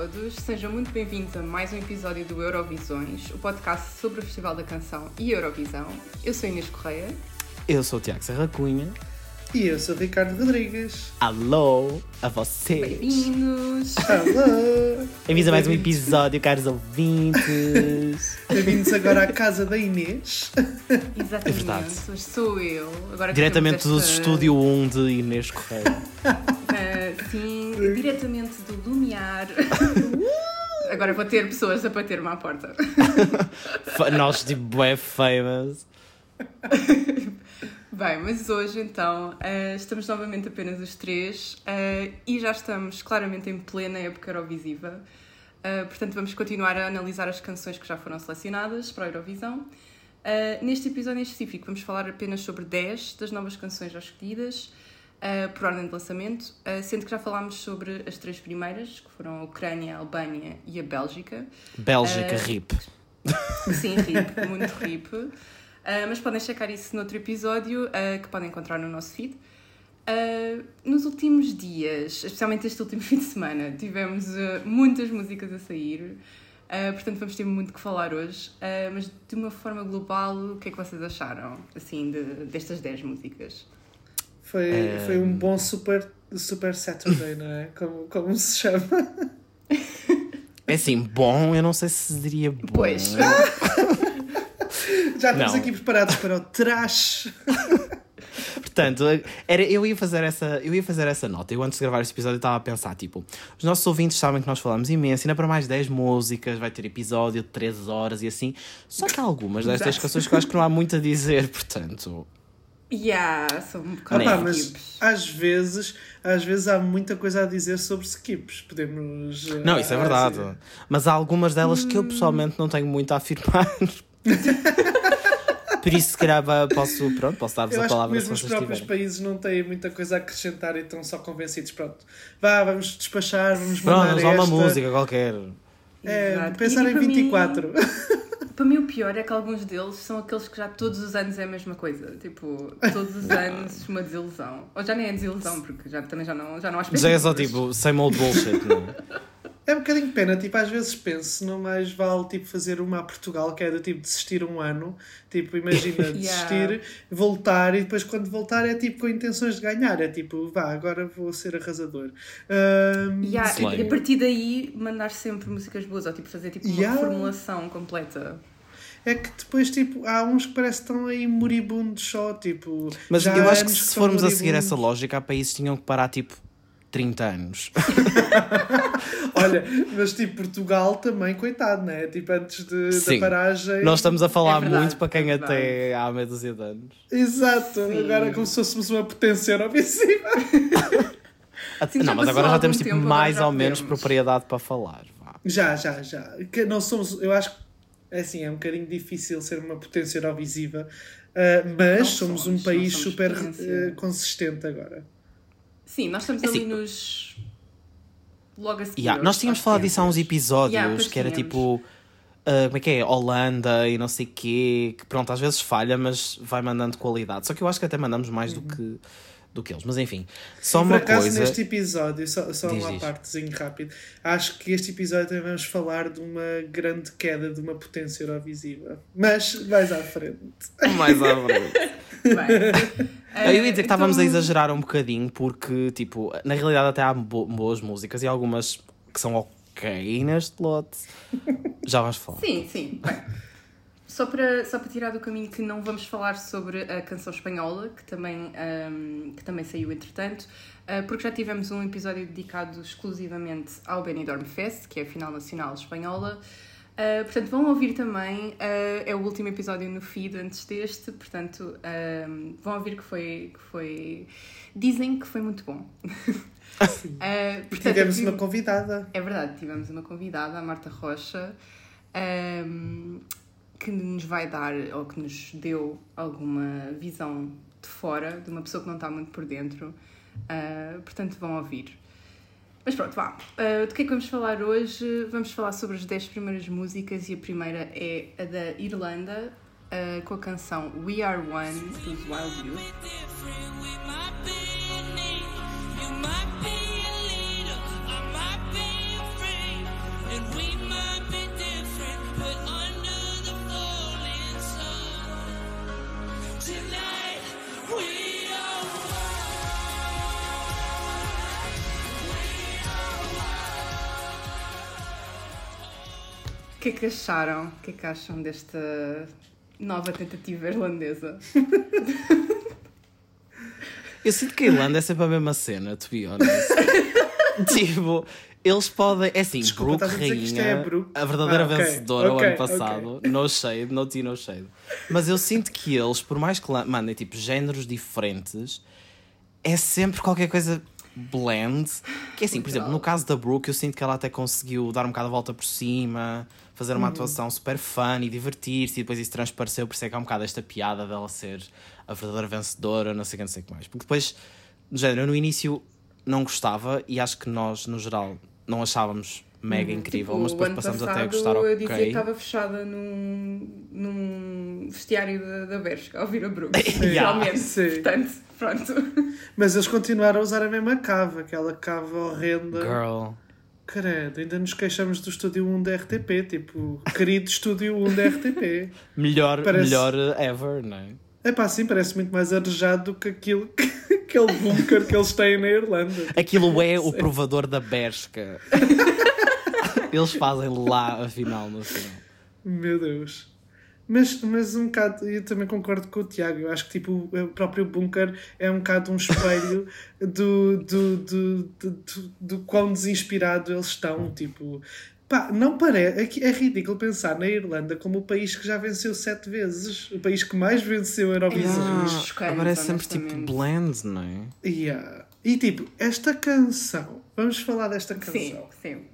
todos, sejam muito bem-vindos a mais um episódio do Eurovisões, o podcast sobre o Festival da Canção e Eurovisão. Eu sou Inês Correia. Eu sou o Tiago Serra Cunha. E eu sou o Ricardo Rodrigues. Alô a vocês. Bem-vindos. Alô. Bem-vindos a mais um episódio, caros ouvintes. Bem-vindos agora à casa da Inês. Exatamente, É verdade. hoje sou eu. Agora Diretamente do esta- estúdio 1 de Inês Correia. Sim, diretamente do Lumiar. Agora vou ter pessoas a bater-me à porta. Nós, tipo, é famous. Bem, mas hoje então eh, estamos novamente apenas os três eh, e já estamos claramente em plena época Eurovisiva. Eh, portanto, vamos continuar a analisar as canções que já foram selecionadas para a Eurovisão. Neste episódio em específico, vamos falar apenas sobre 10 das novas canções já escolhidas eh, por ordem de lançamento, eh, sendo que já falámos sobre as três primeiras, que foram a Ucrânia, a Albânia e a Bélgica. Bélgica, Eh, RIP. Sim, RIP, muito RIP. Uh, mas podem checar isso noutro episódio uh, que podem encontrar no nosso feed. Uh, nos últimos dias, especialmente este último fim de semana, tivemos uh, muitas músicas a sair, uh, portanto vamos ter muito que falar hoje. Uh, mas de uma forma global, o que é que vocês acharam assim, de, destas 10 músicas? Foi, É. foi um bom super, super Saturday, não é? Como, como se chama? É assim, bom, eu não sei se diria bom. Pois. Já estamos Não. aqui preparados para o trash. Portanto, era, eu, ia fazer essa, eu ia fazer essa nota. Eu antes de gravar este episódio estava a pensar, tipo, os nossos ouvintes sabem que nós falamos imenso, ainda para mais 10 músicas, vai ter episódio de 3 horas e assim. Só que há algumas destas canções que eu acho que não há muito a dizer, portanto. Yeah, são um Ah, bocado pá, mas às vezes, às vezes há muita coisa a dizer sobre skips. Podemos. eh, Não, isso é verdade. Mas há algumas delas que eu pessoalmente não tenho muito a afirmar. Por isso, se calhar, posso, pronto, posso dar-vos a palavra se mesmo os próprios tiverem. países não têm muita coisa a acrescentar e estão só convencidos. Pronto, vá, vamos despachar, vamos Pronto, mandar vamos lá uma música qualquer. É, Exato. pensar E em para mim- 24. Para mim o pior é que alguns deles são aqueles que já todos os anos é a mesma coisa. Tipo, todos os anos uma desilusão. Ou já nem é desilusão, porque já, também já não, já não há Já é só tipo, same old bullshit, não é? É um bocadinho pena, tipo, às vezes penso, não mais vale tipo, fazer uma a Portugal, que é do tipo desistir um ano, tipo, imagina, desistir, voltar e depois quando voltar é tipo com intenções de ganhar, é tipo, vá, agora vou ser arrasador. Ahm, Yeah, e a partir daí mandar sempre músicas boas, ou tipo fazer tipo uma Yeah. reformulação completa. É que depois, tipo, há uns que parece que estão aí moribundos só, tipo. Mas eu acho que se formos a seguir essa lógica, há países que tinham que parar tipo 30 anos. Olha, mas tipo, Portugal também, coitado, né? Tipo, antes de, Sim. da paragem. Nós estamos a falar É verdade, muito para quem é até há meia dúzia de anos. Exato, Sim. agora é como se fôssemos uma potência Eurovisiva. Sim, não, mas agora já temos tipo, tempo, mais ou menos podemos. propriedade para falar. vá. Já, já, já. Que nós somos, eu acho que é assim, é um bocadinho difícil ser uma potência Eurovisiva, ah, mas Não somos, somos, um país somos super ah, consistente agora. Sim, nós estamos É ali assim- nos. Logo a seguir. Yeah, nós tínhamos falado disso há uns episódios, Yeah, que era tínhamos. tipo. ah, como é que é? Holanda e não sei quê, que pronto, às vezes falha, mas vai mandando qualidade. Só que eu acho que até mandamos mais do que do que eles. Mas enfim, só Por uma acaso, coisa. neste episódio, só, só Diz, uma diz. partezinho rápido, acho que este episódio também vamos falar de uma grande queda de uma potência Eurovisiva. Mas mais à frente. Mais à frente. Bem, Eu ia dizer que estávamos a então- exagerar um bocadinho, porque, tipo, na realidade até há bo- boas músicas e algumas que são ok neste lote. Já vamos falar. Sim, sim. Bem, só, para, só para tirar do caminho que não vamos falar sobre a canção espanhola, que também, ahm, que também saiu entretanto, ah, porque já tivemos um episódio dedicado exclusivamente ao Benidorm Fest, que é a final nacional espanhola. Ah, portanto, vão ouvir também, ah, é o último episódio no feed antes deste, portanto, ahm, vão ouvir que foi, que foi. Dizem que foi muito bom. Ah, E portanto, tivemos uma convidada. é verdade, tivemos uma convidada, a Marta Rocha, ahm, que nos vai dar, ou que nos deu alguma visão de fora, de uma pessoa que não está muito por dentro. Ah, portanto, vão ouvir. Mas pronto, vá. Ah, do que é que vamos falar hoje? Vamos falar sobre as 10 primeiras músicas e a primeira é a da Irlanda, ah, com a canção We Are One dos Wild Youth. Que é que acharam? O que é que acham desta nova tentativa irlandesa? Eu sinto que a Irlanda é sempre a mesma cena, to be honest. tipo, eles podem. É assim, Desculpa, Brooke a Rainha, é Brooke? a verdadeira Ah, ok, vencedora ok, o ano passado. No shade, no tea, no shade. Mas eu sinto que eles, por mais que mandem tipo géneros diferentes, é sempre qualquer coisa blend. Que é assim, por exemplo, no caso da Brooke, eu sinto que ela até conseguiu dar um bocado a volta por cima, fazer uma atuação super fun e divertir-se, e depois isso transpareceu, por isso é que há um bocado esta piada dela ser a verdadeira vencedora, não sei o que, não sei o que mais. Porque depois, no género, eu no início não gostava e acho que nós, no geral, não achávamos mega incrível, Tipo, mas depois passamos até a gostar, Eu dizia que ok. estava fechada num, num vestiário da, da Bershka, ao ouvir a Brooke. Yeah. Realmente. Portanto, pronto. Mas eles continuaram a usar a mesma cava, aquela cava horrenda. Girl. Credo, ainda nos queixamos do Estúdio 1 da RTP, tipo, querido Estúdio 1 da RTP. Melhor, Parece- melhor ever, não é? É pá, sim, parece muito mais arejado do que aquilo, aquele bunker que eles têm na Irlanda. Aquilo é o provador da Bershka. Eles fazem lá a final no final. Meu Deus. Mas, mas um bocado, eu também concordo com o Tiago. Eu acho que tipo, o próprio bunker é um bocado um espelho do, do, do, do, do, do quão desinspirado eles estão. Tipo, pá, não parece. É, ridículo pensar na Irlanda como o país que já venceu sete vezes, o país que mais venceu a Eurovisão. Ah, agora é sempre tipo blend, não é? Yeah. E tipo, esta canção, vamos falar desta canção. Sim, sim.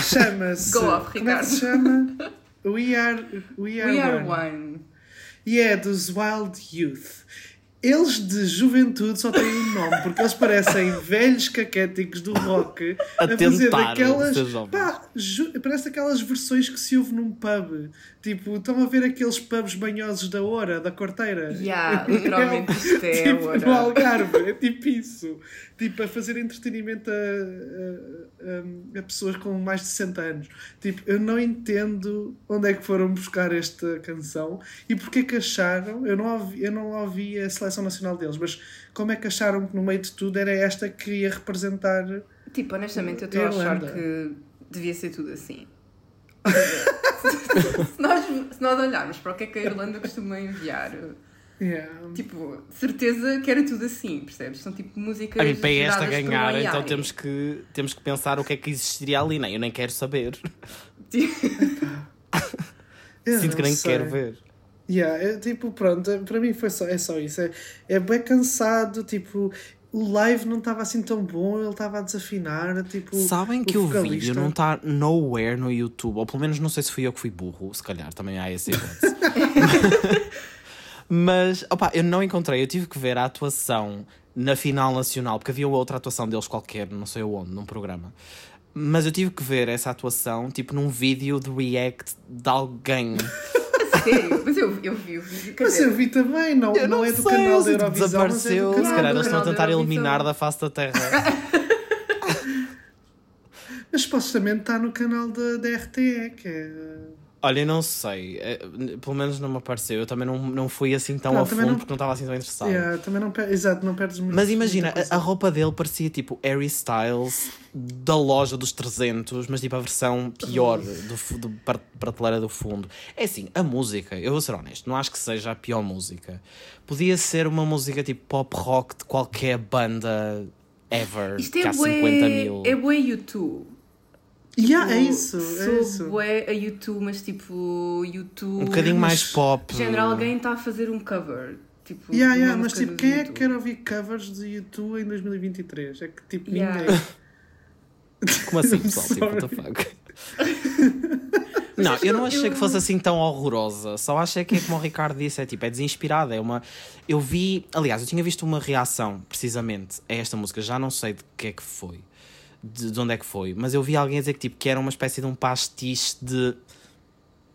Chama-se. Go off, como é que se Ricardo. chama? We Are, we are, We are one. one. E é dos Wild Youth. Eles de juventude só têm um nome, porque eles parecem velhos caquéticos do rock A a, fazer jovens. Pá, ju- parece aquelas versões que se ouve num pub. Tipo, estão a ver aqueles pubs banhosos da hora, da corteira. Yeah, literalmente isto é tipo, hora. no Algarve, é tipo isso. Tipo, a fazer entretenimento a, a- a- a pessoas com mais de 60 anos. Tipo, eu não entendo onde é que foram buscar esta canção e porque é que acharam. Eu não ouvi, eu não ouvi a seleção nacional deles, mas como é que acharam que no meio de tudo era esta que ia representar. Tipo, honestamente, eu estou a achar que devia ser tudo assim. Se, nós, se nós olharmos para o que é que a Irlanda costuma enviar, Yeah. tipo, certeza que era tudo assim, percebes? São tipo músicas. A mim, para esta um ganhar, então temos que, temos que pensar o que é que existiria ali. Nem, eu nem quero saber. Sinto que nem sei. quero ver. Yeah, é, tipo, pronto, é- para mim foi só, é só isso. É, é bem cansado, tipo, o live não estava assim tão bom, ele estava a desafinar, tipo. Sabem que o, vocalista- vídeo não está nowhere no YouTube, ou pelo menos não sei se fui eu que fui burro, se calhar também há esse hipótese. Mas, opá, eu não encontrei, eu tive que ver a atuação na final nacional, porque havia outra atuação deles qualquer, não sei onde, num programa. Mas eu tive que ver essa atuação, tipo, num vídeo de react de alguém. Sério, mas eu, eu vi o vídeo. Mas dizer, eu vi também, não, Eu não, não é do sei, canal da Eurovisão, mas é desapareceu. do Se calhar eles estão a da tentar Eurovisão. eliminar da face da terra. Mas supostamente está no canal da, da RTE, que é. Olha, eu não sei. eh, Pelo menos não me apareceu. Eu também não, não fui assim tão Não, a fundo não- porque não estava assim tão interessado. Yeah, também não per- Exato, não perdes muito. Mas imagina, a, a roupa dele parecia tipo Harry Styles da loja dos 300, mas tipo a versão pior do, fu- do par- prateleira do fundo. É assim, a música, eu vou ser honesto, não acho que seja a pior música. Podia ser uma música tipo pop rock de qualquer banda ever, Isto que é há 50 mil. é bué YouTube. Yeah, é Tipo, isso, é isso. bué a YouTube, mas tipo, YouTube... Um bocadinho mais pop. Género, alguém está a fazer um cover. Tipo, Yeah, yeah, mas tipo, quem é que quer ouvir covers de YouTube em 2023? É que tipo, Yeah. ninguém. Como assim, pessoal? tipo, what the fuck? Não, eu não achei que fosse assim tão horrorosa. Só achei que é como o Ricardo disse, é tipo, é desinspirada. É uma. Eu vi. Aliás, eu tinha visto uma reação precisamente a esta música, já não sei de que é que foi. De, de onde é que foi, mas eu vi alguém dizer que, tipo, que era uma espécie de um pastiche de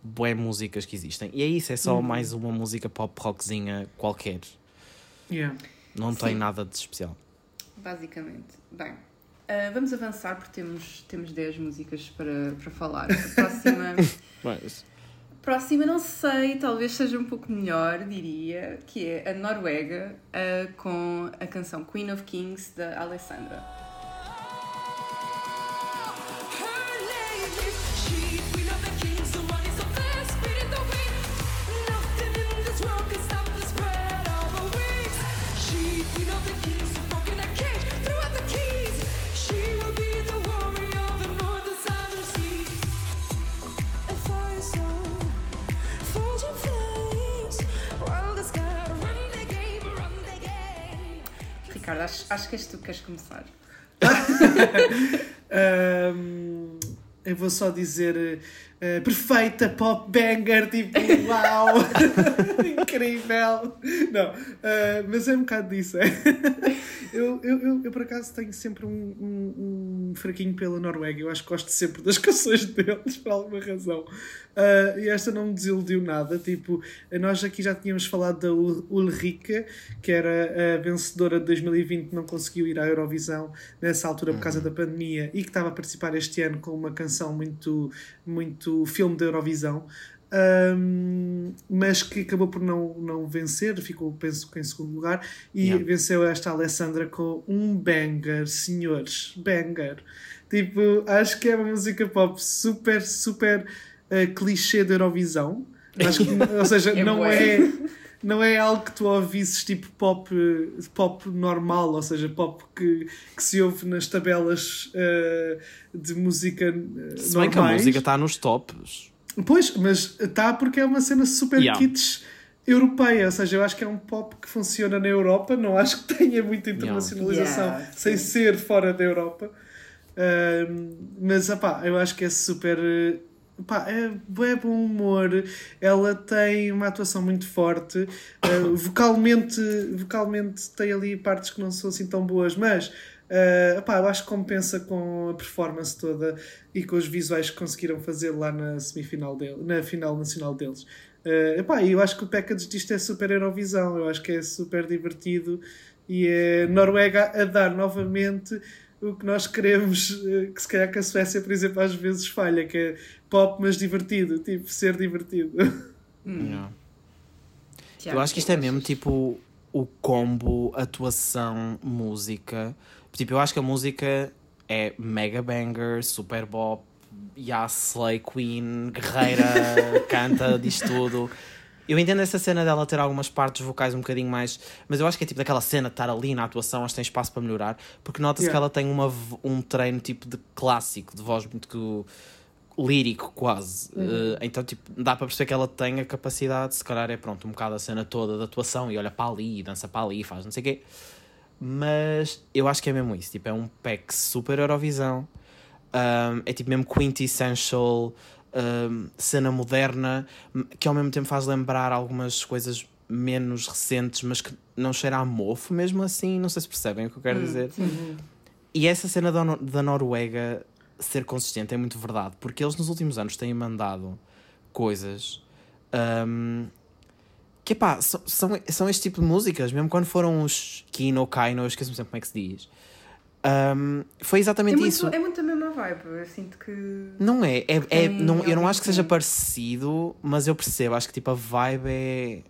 bué músicas que existem. E é isso, é só mais uma música pop rockzinha qualquer. Yeah. Não tem Sim. nada de especial. Basicamente. Bem, ah, vamos avançar porque temos, temos 10 músicas para, para falar. A próxima, Mas. próxima, não sei, talvez seja um pouco melhor, diria, que é a Noruega ah, com a canção Queen of Kings da Alessandra. Ricardo, acho, acho que és tu que queres começar. Ahm, eu vou só dizer eh, perfeita pop banger, tipo, uau! Incrível! Não, ah, mas é um bocado disso. É? Eu, eu, eu, eu, por acaso tenho sempre um, um, um fraquinho pela Noruega. Eu acho que gosto sempre das canções deles por alguma razão. Ah, e esta não me desiludiu nada. Tipo, nós aqui já tínhamos falado da Ul- Ulrika, que era a vencedora de 2020, não conseguiu ir à Eurovisão nessa altura por causa da pandemia e que estava a participar este ano com uma canção muito, muito filme da Eurovisão. Um, mas que acabou por não, não vencer, ficou, penso que em segundo lugar, e Yeah. venceu esta Alessandra com um banger, senhores, banger. Tipo, acho que é uma música pop super, super uh, clichê da Eurovisão. Acho que, ou seja, É não bué. é, não é algo que tu ouvisses tipo pop, pop normal, ou seja, pop que, que se ouve nas tabelas uh, de música uh, Se bem que a normais. música está nos tops. Pois, mas está porque é uma cena super Yeah. kits europeia, ou seja, eu acho que é um pop que funciona na Europa, não acho que tenha muita internacionalização Yeah, sem sim. ser fora da Europa. Ahm, mas opá, eu acho que é super. Eh, Pá, é, é bom humor, ela tem uma atuação muito forte, eh, vocalmente, vocalmente tem ali partes que não são assim tão boas, mas eh, epá, eu acho que compensa com a performance toda e com os visuais que conseguiram fazer lá na semifinal dele, na final nacional deles. Eh, epá, e eu acho que o package disto é super Eurovisão, eu acho que é super divertido e é Noruega a dar novamente o que nós queremos, eh, que se calhar que a Suécia, por exemplo, às vezes falha, que é pop mas divertido, tipo, ser divertido. Yeah. Tiago, Eu acho que isto é mesmo tipo o combo atuação, música. Tipo, eu acho que a música é mega banger, super bop, yeah, slay queen, guerreira, canta, diz tudo. Eu entendo essa cena dela ter algumas partes vocais um bocadinho mais. Mas eu acho que é tipo daquela cena de estar ali na atuação, acho que tem espaço para melhorar. Porque nota-se Yeah. que ela tem uma, um treino tipo de clássico, de voz muito lírico, quase. Eh, então, tipo, dá para perceber que ela tem a capacidade, se calhar é pronto, um bocado a cena toda de atuação e olha para ali, e dança para ali, e faz não sei o quê. Mas eu acho que é mesmo isso. Tipo, é um pack super Eurovisão. Um, é tipo mesmo quintessential um, cena moderna que ao mesmo tempo faz lembrar algumas coisas menos recentes, mas que não cheira a mofo mesmo assim. Não sei se percebem o que eu quero dizer. E essa cena da, da Noruega ser consistente é muito verdade, porque eles nos últimos anos têm mandado coisas um, que pá, são, são, são este tipo de músicas, mesmo quando foram os Kino, Kaino, eu esqueço-me sempre como é que se diz. Um, foi É exatamente muito, isso. é muito a mesma vibe. Eu sinto que. Não é, é, é não, eu não acho que seja parecido, mas eu percebo, acho que tipo a vibe é.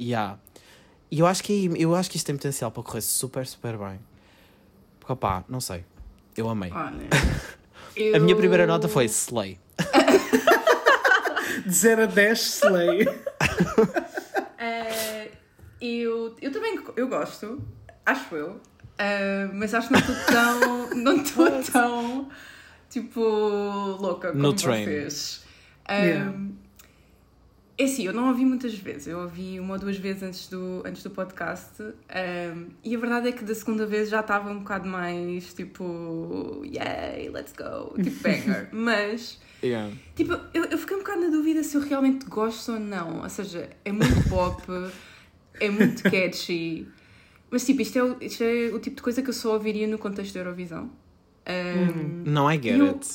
Yeah. E eu acho que eu acho que isto tem potencial para correr super, super bem. Porque opá, não sei. Eu amei. Olha, A minha eu- primeira nota foi Slay. De 0 a 10, Slay. Eh, eu, eu também eu gosto, acho eu, eh, mas acho que não estou tão. não estou tão tipo louca como No train. vocês. Yeah. É assim, eu não ouvi muitas vezes, eu ouvi uma ou duas vezes antes do, antes do podcast um, e a verdade é que da segunda vez já estava um bocado mais tipo, yay, let's go, tipo banger. Mas Yeah. Tipo, eu, eu fiquei um bocado na dúvida se eu realmente gosto ou não. Ou seja, é muito pop, é muito catchy. Mas, tipo, isto é, o, isto é o tipo de coisa que eu só ouviria no contexto da Eurovisão. Um, Não, I get Eu- it.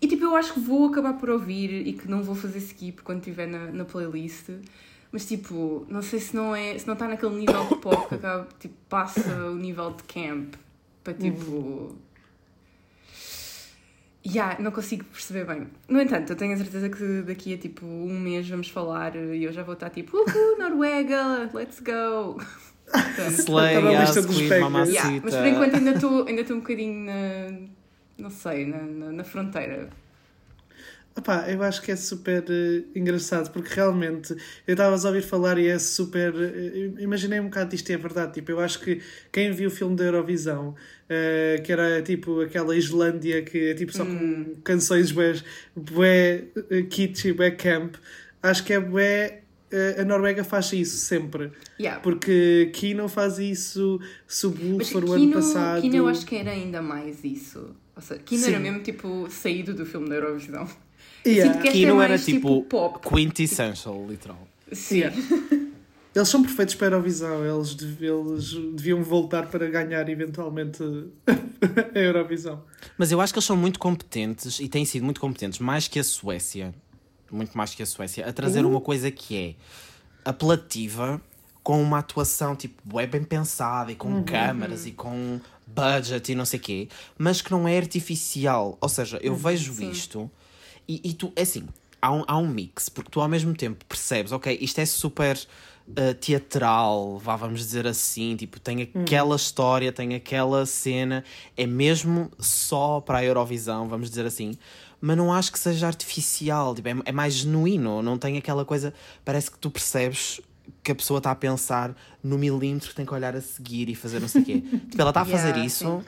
E, tipo, eu acho que vou acabar por ouvir e que não vou fazer skip quando estiver na, na playlist. Mas, tipo, não sei se não é... Se não está naquele nível de pop que acaba, tipo, passa o nível de camp. Para, tipo... Yeah, não consigo perceber bem. No entanto, eu tenho a certeza que daqui a tipo um mês vamos falar e eu já vou estar tipo, uhul, Noruega, let's go. Slay, lista dos yeah, mas por enquanto ainda estou ainda estou um bocadinho na. Não sei, na, na, na fronteira. Epá, eu acho que é super eh, engraçado porque realmente eu estava a ouvir falar e é super. eh, imaginei um bocado disto e é verdade. Tipo, eu acho que quem viu o filme da Eurovisão, eh, que era tipo aquela Islândia que é tipo só com canções bué, bué kitsch e bué camp, acho que é bué a Noruega faz isso sempre. Yeah. Porque Kino faz isso, Subwoofer o ano passado. Kino eu acho que era ainda mais isso. Ou seja, Kino era Sim. mesmo tipo saído do filme da Eurovisão. Eu Yeah. é Kino era mais, tipo, pop. quintessential, literal. Sim. Yeah. Eles são perfeitos para a Eurovisão, eles, dev- eles deviam voltar para ganhar eventualmente a Eurovisão. Mas eu acho que eles são muito competentes e têm sido muito competentes, mais que a Suécia, muito mais que a Suécia, a trazer Uh. uma coisa que é apelativa, com uma atuação tipo é bem pensada e com Uhum. câmaras e com budget e não sei quê, mas que não é artificial. Ou seja, eu vejo sim. isto e, e tu, é assim, há um, há um mix, porque tu ao mesmo tempo percebes, ok, isto é super uh, teatral, vá, vamos dizer assim, tipo, tem aquela história, tem aquela cena, é mesmo só para a Eurovisão, vamos dizer assim, mas não acho que seja artificial, tipo, é, é mais genuíno, não tem aquela coisa, parece que tu percebes que a pessoa está a pensar no milímetro que tem que olhar a seguir e fazer não sei o quê. tipo, ela está a fazer Yeah, isso, sim.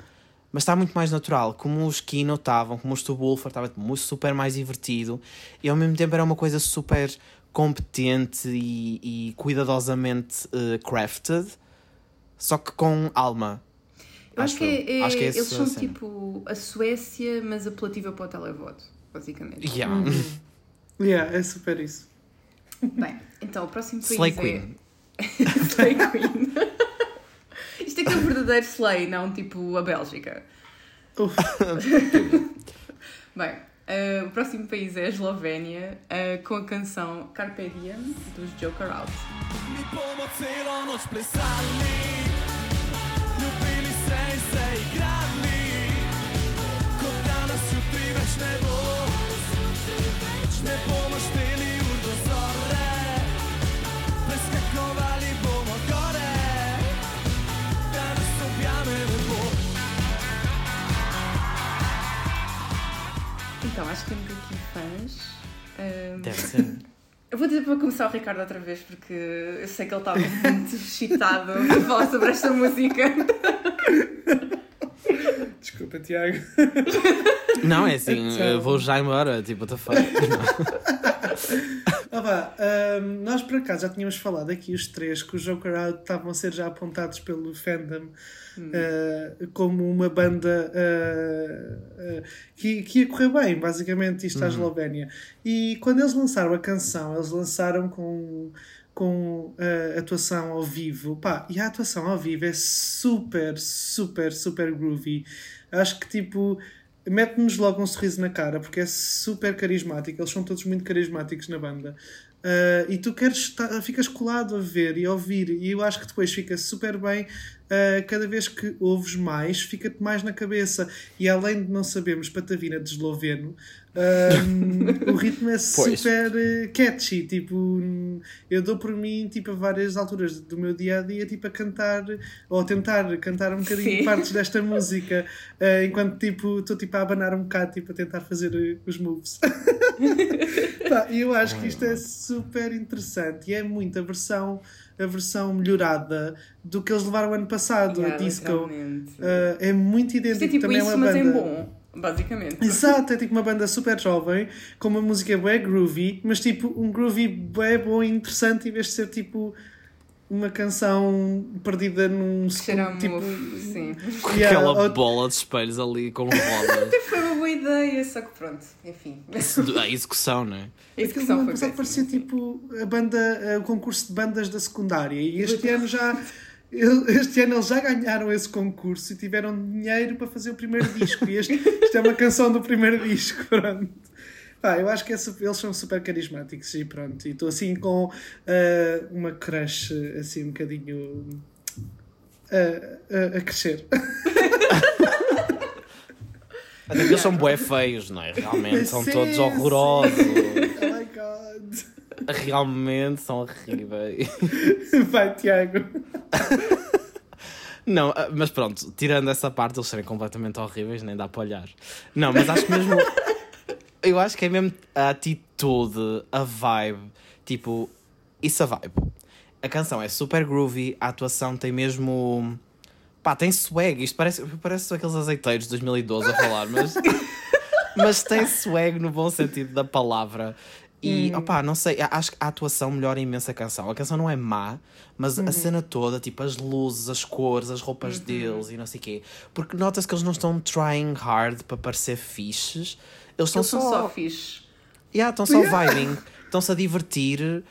mas está muito mais natural. Como os Kino estavam, como os Stubulfer, estava tipo, muito- super mais divertido e ao mesmo tempo era uma coisa super competente e, e cuidadosamente eh, crafted, só que com alma. Eu acho, que, é, Acho que é eles são cena. tipo a Suécia, mas apelativa para o televoto, basicamente. Yeah. Yeah, é super isso. Bem, então o próximo país Slay é... Queen. Slay Queen. Isto é que é o verdadeiro Slay, não tipo a Bélgica. Bem, eh, o próximo país é a Eslovénia, eh, com a canção Carpe Diem dos Joker Out. Então, acho que temos aqui fãs. Ehm, Deve ser. eu vou dizer para começar o Ricardo outra vez, porque eu sei que ele estava muito excitado a falar sobre esta música. desculpa, Tiago. Não, é assim, Então. vou já embora, tipo, what the fuck. Ah, vá, ahm, nós por acaso já tínhamos falado aqui os três que os Joker Out estavam a ser já apontados pelo fandom ah, como uma banda ah, ah, que, que ia correr bem, basicamente, isto à Eslovénia. E quando eles lançaram a canção, eles lançaram com. Com a atuação ao vivo, pá, e a atuação ao vivo é super, super, super groovy. Acho que tipo, mete-nos logo um sorriso na cara porque é super carismático. Eles são todos muito carismáticos na banda. Ah, e tu queres ficas colado a ver e a ouvir, e eu acho que depois fica super bem. ah, cada vez que ouves mais, fica-te mais na cabeça. E além de não sabermos patavina de esloveno, ah, o ritmo é Pois. super eh, catchy. Tipo, eu dou por mim tipo, a várias alturas do meu dia a dia tipo, a cantar ou a tentar cantar um bocadinho Sim. partes desta música eh, enquanto tipo estou tipo, a abanar um bocado tipo, a tentar fazer eh, os moves. E eu acho que isto é super interessante e é muito a versão, a versão melhorada do que eles levaram ano passado, Yeah, a disco. Eh, é muito Isto idêntico é tipo também é isso, uma mas banda. em bom, basicamente. Exato, é tipo uma banda super jovem, com uma música bué groovy, mas tipo um groovy bué bom e interessante em vez de ser tipo uma canção perdida num Cheira tipo... mofo, sim. Com Yeah, aquela ou- bola de espelhos ali com rodas. Foi uma boa ideia, só que pronto, enfim. a execução, não é? A Aquilo execução ano foi passado parecia péssima. tipo a banda, o concurso de bandas da secundária e este ano já este ano eles já ganharam esse concurso e tiveram dinheiro para fazer o primeiro disco e este, isto é uma canção do primeiro disco, pronto. Pá, eu acho que é eles são super carismáticos e pronto. E estou assim com eh, uma crush assim um bocadinho a- a crescer. Até que eles são bué feios, não é? Realmente são todos horrorosos. Oh my god. Realmente são horríveis. Vai, Tiago. Não, ah, mas pronto, tirando essa parte, eles serem completamente horríveis, nem dá para olhar. Não, mas acho que mesmo. Eu acho que é mesmo a atitude, a vibe. Tipo, isso a vibe. A canção é super groovy, a atuação tem mesmo. Pá, tem swag. Isto parece, parece aqueles azeiteiros de 2012 a falar, mas. mas tem swag no bom sentido da palavra. E, opá, não sei, acho que a atuação melhora imenso a canção. A canção não é má, mas a cena toda, tipo, as luzes, as cores, as roupas deles e não sei o quê. Porque nota-se que eles não estão trying hard para parecer fixes. Eles estão só... só fixe. Yeah, estão só vibing, estão-se a divertir.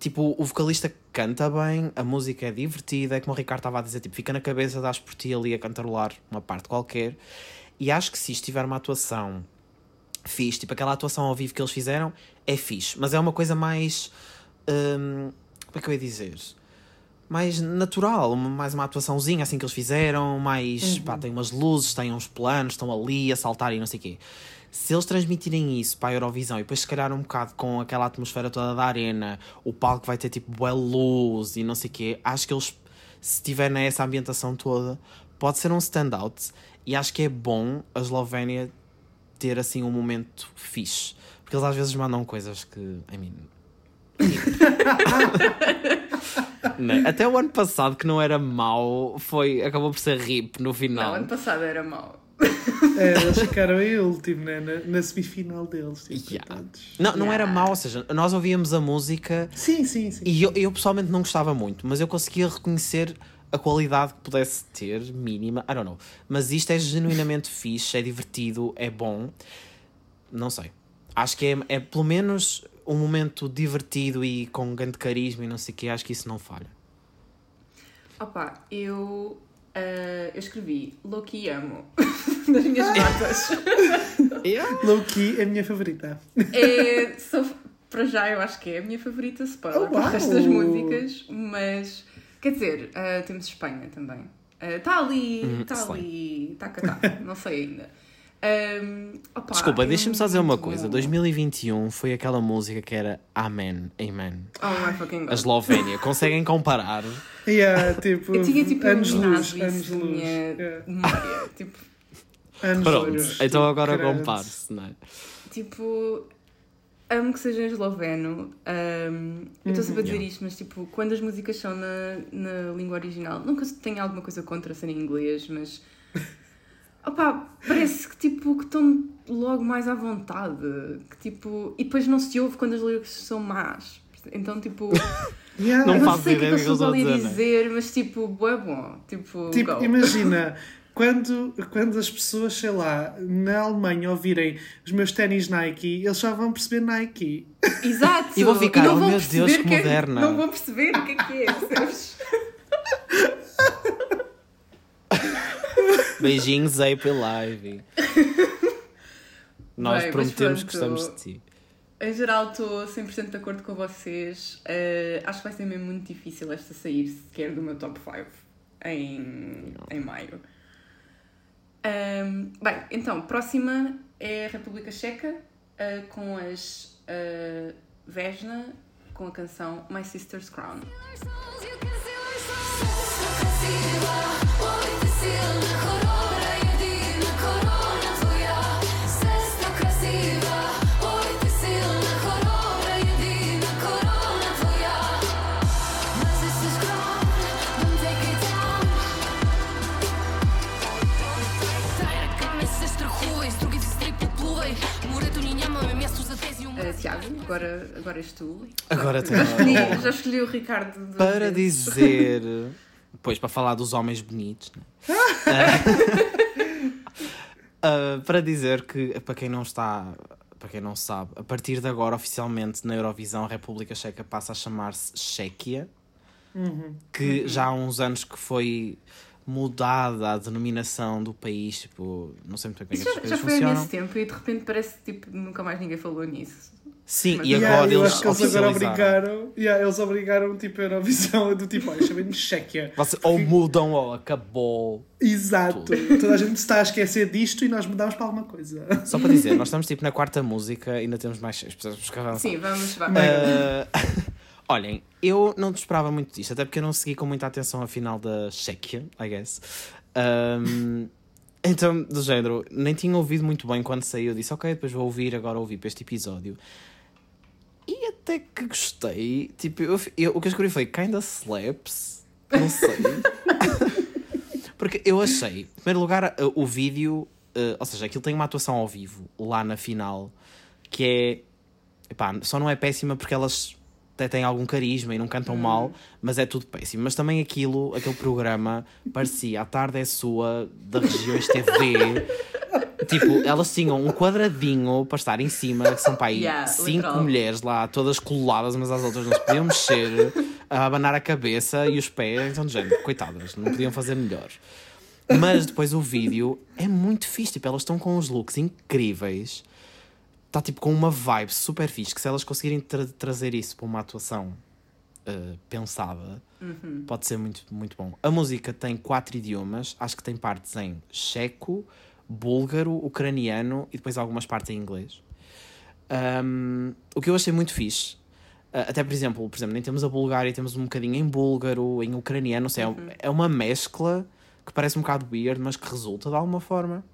Tipo, o vocalista canta bem, a música é divertida, é como o Ricardo estava a dizer, tipo, fica na cabeça, dás por ti ali a cantarolar uma parte qualquer. E acho que se isto tiver uma atuação fixe, tipo aquela atuação ao vivo que eles fizeram, é fixe, mas é uma coisa mais. hum, como é que eu ia dizer? Mais natural, mais uma atuaçãozinha assim que eles fizeram, mais. pá, tem umas luzes, tem uns planos, estão ali a saltar e não sei o quê. Se eles transmitirem isso para a Eurovisão e depois se calhar um bocado com aquela atmosfera toda da arena, o palco vai ter tipo boa luz e não sei o quê, acho que eles, se tiverem essa ambientação toda, pode ser um standout e acho que é bom a Eslovénia ter assim um momento fixe. Porque eles às vezes mandam coisas que, I mean. Até o ano passado, que não era mau, foi, acabou por ser rip no Não, final. ano passado era mau. É, eles ficaram em último, né? Na, na semifinal deles. Tipo, Yeah. Não, não era Yeah. mau, ou seja, nós ouvíamos a música Sim, sim, sim. e eu, eu pessoalmente não gostava muito, mas eu conseguia reconhecer a qualidade que pudesse ter, mínima, I don't know. Mas isto é genuinamente fixe, é divertido, é bom. Não sei. Acho que é, é pelo menos um momento divertido e com grande carisma e não sei o que, acho que isso não falha. Opa, eu, ah, eu escrevi Loki amo nas minhas notas. Low Key é a minha favorita. É, só, para já eu acho que é a minha favorita spoiler Oh, para o resto das músicas, mas quer dizer, ah, temos Espanha também. Está ali, Hum, está sei. ali, está cá, tá, não sei ainda. Ahm, opa, Desculpa, é deixa-me só dizer uma coisa. bom. 2021 foi aquela música que era Amen, Amen. Oh my fucking A god. Eslovénia. Conseguem comparar? Yeah, tipo, Eu tinha tipo anos luz, anos luz. Yeah. memória. Tipo, Anos Pronto, luz. então agora compare-se, não é? tipo, amo que seja em esloveno. Um, eu estou sempre a dizer Yeah. isto, mas tipo, quando as músicas são na, na língua original, nunca tenho alguma coisa contra ser em inglês, mas. Opá, parece que tipo que estão logo mais à vontade. Que tipo. E depois não se ouve quando as lyrics são más. Então, tipo, Yeah. Não eu não faço sei o que é que estão eles ali a dizer, dizer, mas tipo, é bom. Tipo, Tipo, go. imagina, quando, quando as pessoas, sei lá, na Alemanha ouvirem os meus ténis Nike, eles já vão perceber Nike. Exato! E vão ficar, não oh vão meu Deus, que é- moderna. Não vão perceber o que é que é, percebes? Beijinhos, April Live. Nós Bem, prometemos que gostamos de ti. Em geral, estou 100% de acordo com vocês. Eh, acho que vai ser mesmo muito difícil esta sair sequer do meu top 5 em, em maio. Ahm, bem, então, próxima é a República Checa eh, com as eh, Vesna com a canção My Sister's Crown. Tiago, agora, agora és tu. Agora já, tem- escolhi, já escolhi o Ricardo. Para vezes. dizer. Pois, para falar dos homens bonitos, né? Ah, para dizer que, para quem não está, para quem não sabe, a partir de agora, oficialmente na Eurovisão, a República Checa passa a chamar-se Chequia, que já há uns anos que foi mudada a denominação do país, tipo, não sei muito bem como é que já, as já coisas foi há funcionam. tempo e de repente parece que tipo, nunca mais ninguém falou nisso. Sim, Mas- e Yeah, agora eles acho que eles agora obrigaram, yeah, eles obrigaram tipo a Eurovisão do tipo, olha, chamem-me Chequia. Você, ou mudam ou acabou. Exato. Toda a gente está a esquecer disto e nós mudamos para alguma coisa. Só para dizer, nós estamos tipo na quarta música, ainda temos mais seis pessoas que avançar. Sim, vamos, vá. Ah, olhem, eu não te esperava muito disto, até porque eu não segui com muita atenção a final da Chequia, I guess. Ahm, então, do género, nem tinha ouvido muito bem quando saiu. Eu disse, ok, depois vou ouvir, agora ouvi para este episódio. Até que gostei. Tipo, eu, eu- o que eu escrevi foi kinda slaps. Não sei. Porque eu achei, em primeiro lugar, uh, o vídeo, uh, ou seja, aquilo tem uma atuação ao vivo lá na final que é epá, só não é péssima porque elas até têm algum carisma e não cantam mal, mas é tudo péssimo. Mas também aquilo, aquele programa parecia a tarde é sua da regiões TV. Tipo, elas tinham um quadradinho para estar em cima, que são para aí Yeah, cinco literal. mulheres lá, todas coladas umas às outras, não se podiam mexer, a abanar a cabeça e os pés, então, de género, coitadas, não podiam fazer melhor. Mas depois o vídeo é muito fixe, tipo, elas estão com uns looks incríveis, está tipo com uma vibe super fixe, que se elas conseguirem tra- trazer isso para uma atuação eh, pensada, pode ser muito, muito bom. A música tem quatro idiomas, acho que tem partes em checo, búlgaro, ucraniano e depois algumas partes em inglês. Um, o que eu achei muito fixe, uh, até por exemplo, por exemplo, nem temos a Bulgária, temos um bocadinho em búlgaro, em ucraniano, não sei, é um- é uma mescla que parece um bocado weird, mas que resulta de alguma forma.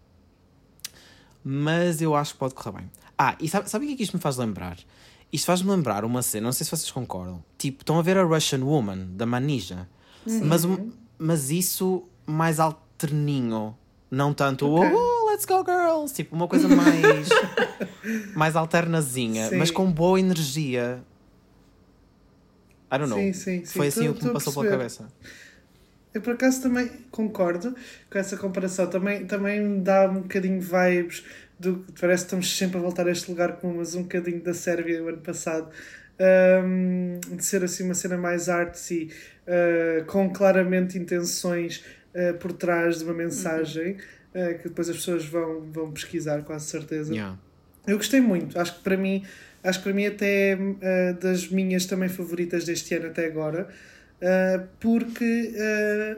Mas eu acho que pode correr bem. Ah, e sabe, sabe o que é que isto me faz lembrar? Isto faz-me lembrar uma cena, não sei se vocês concordam. Tipo, estão a ver a Russian Woman, da Manija. Mas, um- mas isso mais alterninho. Não tanto, Ok. oh, let's go girls. Tipo, uma coisa mais, mais alternazinha, Sim. mas com boa energia. I don't know. Sim, sim. Foi assim Tô- o que me passou pela cabeça. Eu por acaso também concordo com essa comparação. Também, também me dá um bocadinho vibes do parece que estamos sempre a voltar a este lugar com mas um bocadinho da Sérvia o ano passado. Ahm, de ser assim uma cena mais artsy, ah, com claramente intenções ah, por trás de uma mensagem ah, que depois as pessoas vão, vão pesquisar, quase certeza. Yeah. Eu gostei muito, acho que para mim, acho que para mim até é uh, das minhas também favoritas deste ano até agora. uh, porque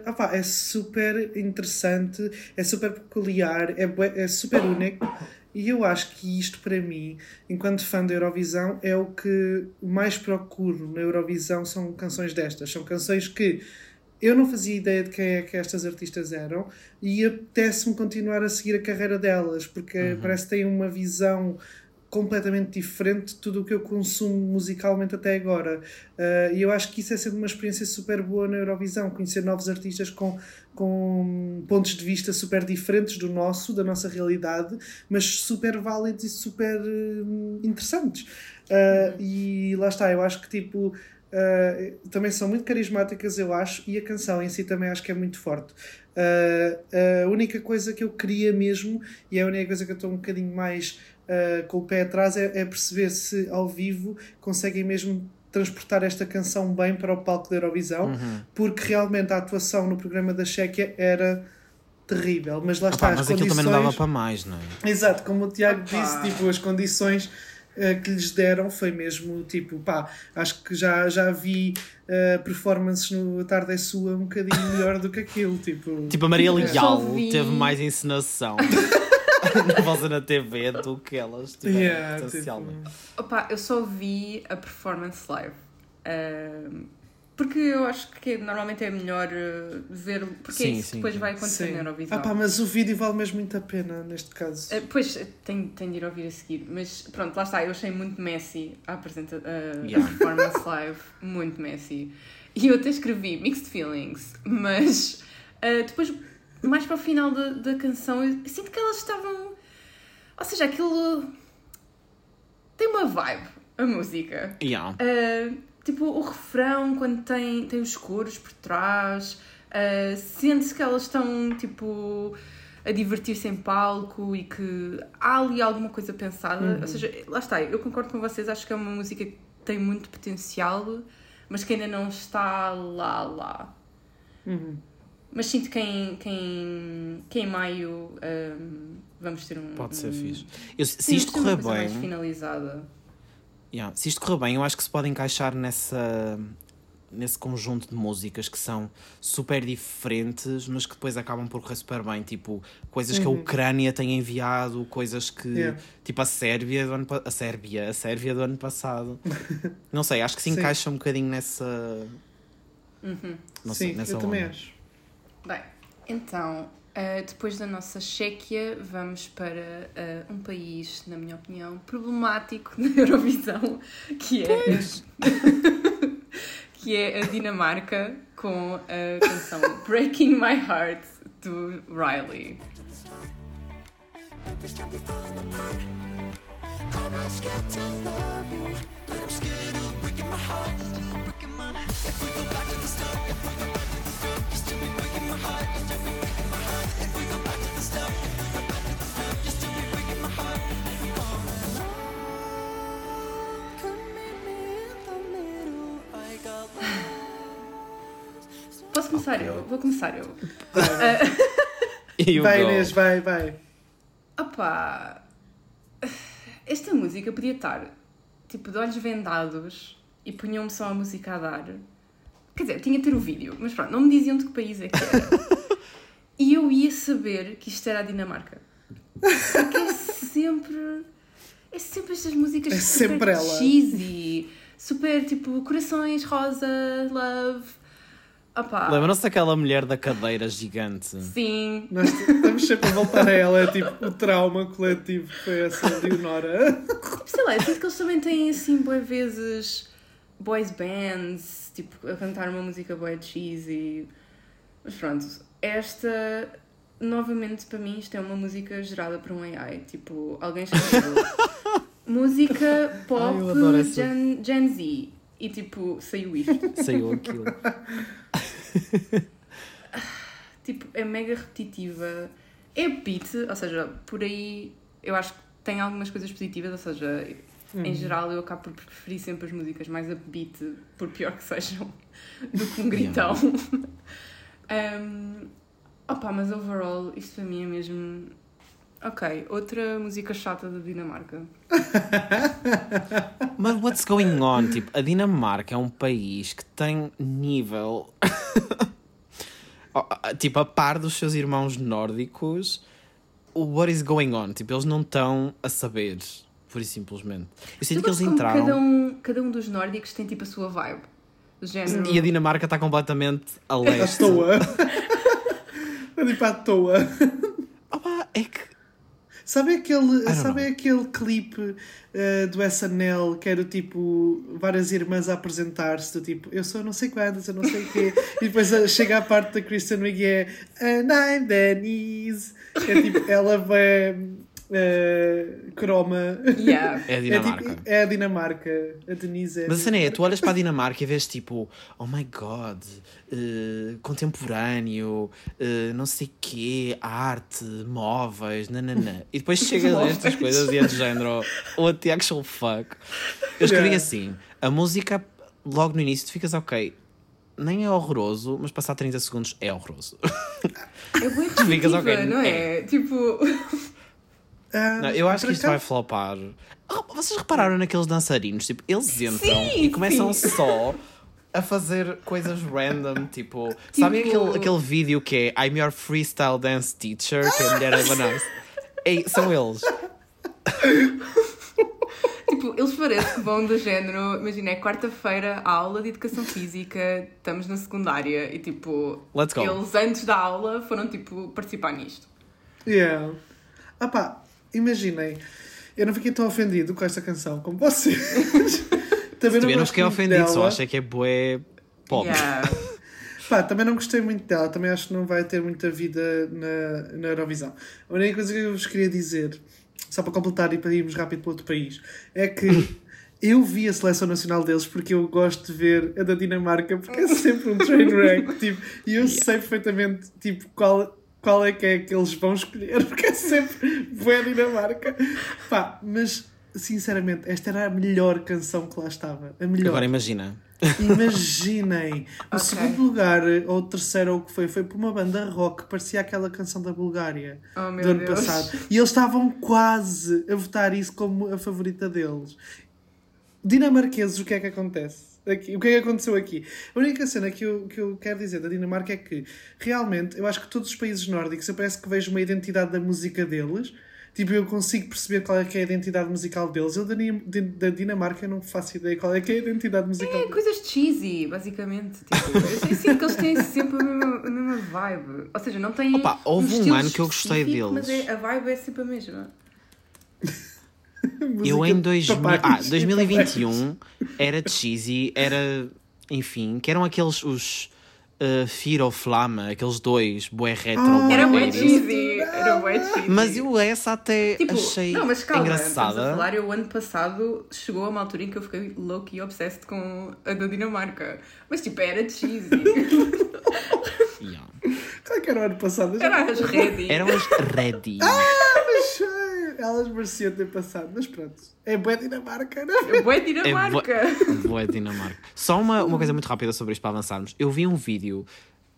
uh, opá, é super interessante, é super peculiar, é, é super único e eu acho que isto para mim, enquanto fã da Eurovisão, é o que mais procuro na Eurovisão são canções destas, são canções que eu não fazia ideia de quem é que estas artistas eram e apetece-me continuar a seguir a carreira delas, porque parece que têm uma visão completamente diferente de tudo o que eu consumo musicalmente até agora. Uh, e eu acho que isso é sempre uma experiência super boa na Eurovisão, conhecer novos artistas com, com pontos de vista super diferentes do nosso, da nossa realidade, mas super válidos e super hum, interessantes. Uh, E lá está, eu acho que tipo. Uh, também são muito carismáticas, eu acho, e a canção em si também acho que é muito forte. Uh, a única coisa que eu queria mesmo, e é a única coisa que eu estou um bocadinho mais uh, com o pé atrás, é, é perceber se ao vivo conseguem mesmo transportar esta canção bem para o palco da Eurovisão, Uhum. porque realmente a atuação no programa da Chequia era terrível, mas lá está, Opá, as mas aquilo condições... também não dava para mais, não é? Exato, como o Tiago Opa. disse, tipo, as condições eh, que lhes deram foi mesmo tipo, pá, acho que já, já vi eh, performances no A Tarde é Sua um bocadinho melhor do que aquilo, tipo. Tipo, a Maria Leal teve mais encenação na voz na TV do que elas tiveram Yeah, potencialmente. tipo, Opa, eu só vi a performance live. Ahm, porque eu acho que normalmente é melhor uh, ver. Porque é Sim, isso que sim, depois sim. vai acontecer na Eurovisão. Ah, pá, mas o vídeo vale mesmo muito a pena neste caso. Uh, pois, tenho, tenho de ir ouvir a seguir. Mas pronto, lá está. Eu achei muito messy a, apresenta a, Yeah. a performance live. Muito messy. E eu até escrevi mixed feelings. Mas uh, depois, mais para o final da, da canção, eu sinto que elas estavam. Ou seja, aquilo. Tem uma vibe, a música. Yeah. Uh, tipo, o refrão, quando tem, tem os coros por trás, uh, sente-se que elas estão, tipo, a divertir-se em palco e que há ali alguma coisa pensada. Ou seja, lá está, eu concordo com vocês, acho que é uma música que tem muito potencial, mas que ainda não está lá, lá. Uhum. Mas sinto que em, que em, que em maio um, vamos ter um. Pode ser um- fixe. Eu, se sim, isto correr coisa mais bem, finalizada. Yeah, se isto correr bem, eu acho que se pode encaixar nessa nesse conjunto de músicas que são super diferentes, mas que depois acabam por correr super bem, tipo coisas que a Ucrânia tem enviado, coisas que Yeah. tipo a Sérvia do ano a Sérvia, a Sérvia do ano passado. Não sei, acho que se Sim. encaixa um bocadinho nessa Uhum. não sei, Sim, nessa eu também onda. acho. Bem, então, ah, depois da nossa Chequia, vamos para ah, um país, na minha opinião, problemático na Eurovisão, que é, que é a Dinamarca, com a canção Breaking My Heart, do Riley. Posso começar eu? Vou começar eu. Vai. Inês, vai, vai. Opá, esta música podia estar tipo de olhos vendados e punham-me só a música a dar. Quer dizer, tinha de ter o vídeo, mas pronto, não me diziam de que país é que era. e eu ia saber que isto era a Dinamarca. Porque é sempre. É sempre estas músicas É super sempre ela. cheesy, super tipo corações, rosa, love. Lembram-se daquela mulher da cadeira gigante? sim. Nós estamos sempre a voltar a ela, é tipo o trauma coletivo que foi essa Leonora. Sei lá, eu sinto que eles também têm assim, boas vezes, boys bands, tipo, a cantar uma música boa cheesy. Mas pronto, esta, novamente, para mim, isto é uma música gerada por um AI. Tipo, alguém escreveu música pop Ai. Gen, Gen Z. E tipo, saiu isto. Saiu aquilo. tipo, é mega repetitiva. É beat, ou seja, por aí eu acho que tem algumas coisas positivas, ou seja, em geral eu acabo por preferir sempre as músicas mais upbeat, por pior que sejam, do que um gritão. um, opa, mas overall, isto para mim é mesmo. Ok, outra música chata da Dinamarca. Mas what's going on? Tipo, a Dinamarca é um país que tem nível. Oh, tipo, a par dos seus irmãos nórdicos, o what is going on? Tipo, eles não estão a saber, pura e simplesmente. Eu sinto que eles entraram Cada um, cada um dos nórdicos tem tipo a sua vibe. Género. e a Dinamarca está completamente a À leste. toa. É tipo à toa. Opa, é que. Sabe aquele, sabe know. aquele clipe eh, do SNL que era tipo várias irmãs a apresentar-se, do tipo eu sou não sei quantas, eu não sei o quê, e depois chega a parte da Kristen Wiig e é And I'm Denise. É tipo, ela vai eh, croma. Yeah. É a É, Dinamarca. tipo, é a Dinamarca. A Denise é. Mas a cena é, tu olhas para a Dinamarca e vês tipo, oh my god, eh, contemporâneo, eh, não sei quê, arte, móveis, nananã. E depois chegas a estas coisas e é de género, what the actual fuck. Eu escrevi Yeah. assim, a música, logo no início, tu ficas ok, nem é horroroso, mas passar 30 segundos é horroroso. É bem ficas repetitiva, ok, não é? Tipo. Ah, Não, eu acho que isto vai flopar. Vocês repararam naqueles dançarinos? Tipo, eles entram Sim, e começam sim. só a fazer coisas random, tipo, sabem Tipo- aquele, aquele vídeo que é I'm your freestyle dance teacher, que é a mulher? Ei, são eles. Tipo, eles parecem que vão do género. Imagina, é quarta-feira, aula de educação física, estamos na secundária e tipo. Let's go. Eles antes da aula foram tipo participar nisto. Yeah. Ah pá, imaginem, eu não fiquei tão ofendido com esta canção como vocês. também não gosto fiquei ofendido, só dela. achei que é bué pop. Yeah. Pá, também não gostei muito dela, também acho que não vai ter muita vida na, na Eurovisão. A única coisa que eu vos queria dizer, só para completar e para irmos rápido para outro país, é que eu vi a seleção nacional deles porque eu gosto de ver a da Dinamarca, porque é sempre um train wreck, tipo, e eu sei perfeitamente tipo, qual, qual é que é que eles vão escolher, porque é sempre boa Dinamarca. Pá, mas sinceramente, esta era a melhor canção que lá estava. A melhor. Agora imagina. Imaginem, o Ok. segundo lugar, ou o terceiro, ou o que foi, foi por uma banda rock que parecia aquela canção da Bulgária Oh, meu do ano Deus. passado. E eles estavam quase a votar isso como a favorita deles. Dinamarqueses, o que é que acontece? Aqui, o que é que aconteceu aqui? A única cena que eu, que eu quero dizer da Dinamarca é que realmente eu acho que todos os países nórdicos eu parece que vejo uma identidade da música deles. Tipo, eu consigo perceber qual é que é a identidade musical deles. Eu da, Din- da Dinamarca eu não faço ideia qual é que é a identidade musical É deles. coisas cheesy, basicamente. Tipo, eu, eu sinto que eles têm sempre a mesma, a mesma vibe. Ou seja, não têm. Opa, houve um estilo ano que eu gostei específico, Mas deles. é, a vibe é sempre a mesma. Eu em de 2000, papais. ah, 2021 era cheesy, era, enfim, que eram aqueles os uh, Fear ou Flama, aqueles dois, bué retro, Ah, bué Era bué 80s. cheesy. Era bué cheesy. Mas eu essa até Tipo, achei não, mas calma, estamos a engraçada. falar, eu ano passado chegou a uma altura em que eu fiquei low-key obsessed com a da Dinamarca. Mas tipo, era cheesy. Yeah. Qual que era o ano passado? Era as ready. Eram as ready. achei. Elas mereciam ter passado, mas pronto. É boa Dinamarca, não é? Bué Dinamarca. Boa Dinamarca. Só uma, uma coisa muito rápida sobre isto para avançarmos. Eu vi um vídeo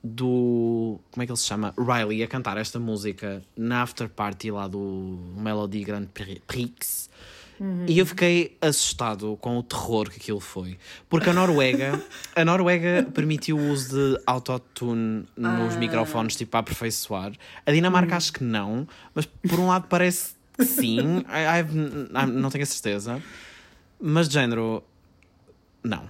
do. Como é que ele se chama? Riley a cantar esta música na after party lá do Melody Grand Prix. E eu fiquei assustado com o terror que aquilo foi. Porque a Noruega, a Noruega permitiu o uso de autotune nos microfones, tipo, a aperfeiçoar. A Dinamarca acho que não, mas por um lado parece sim. I- I've- I- não tenho a certeza. Mas de género, não.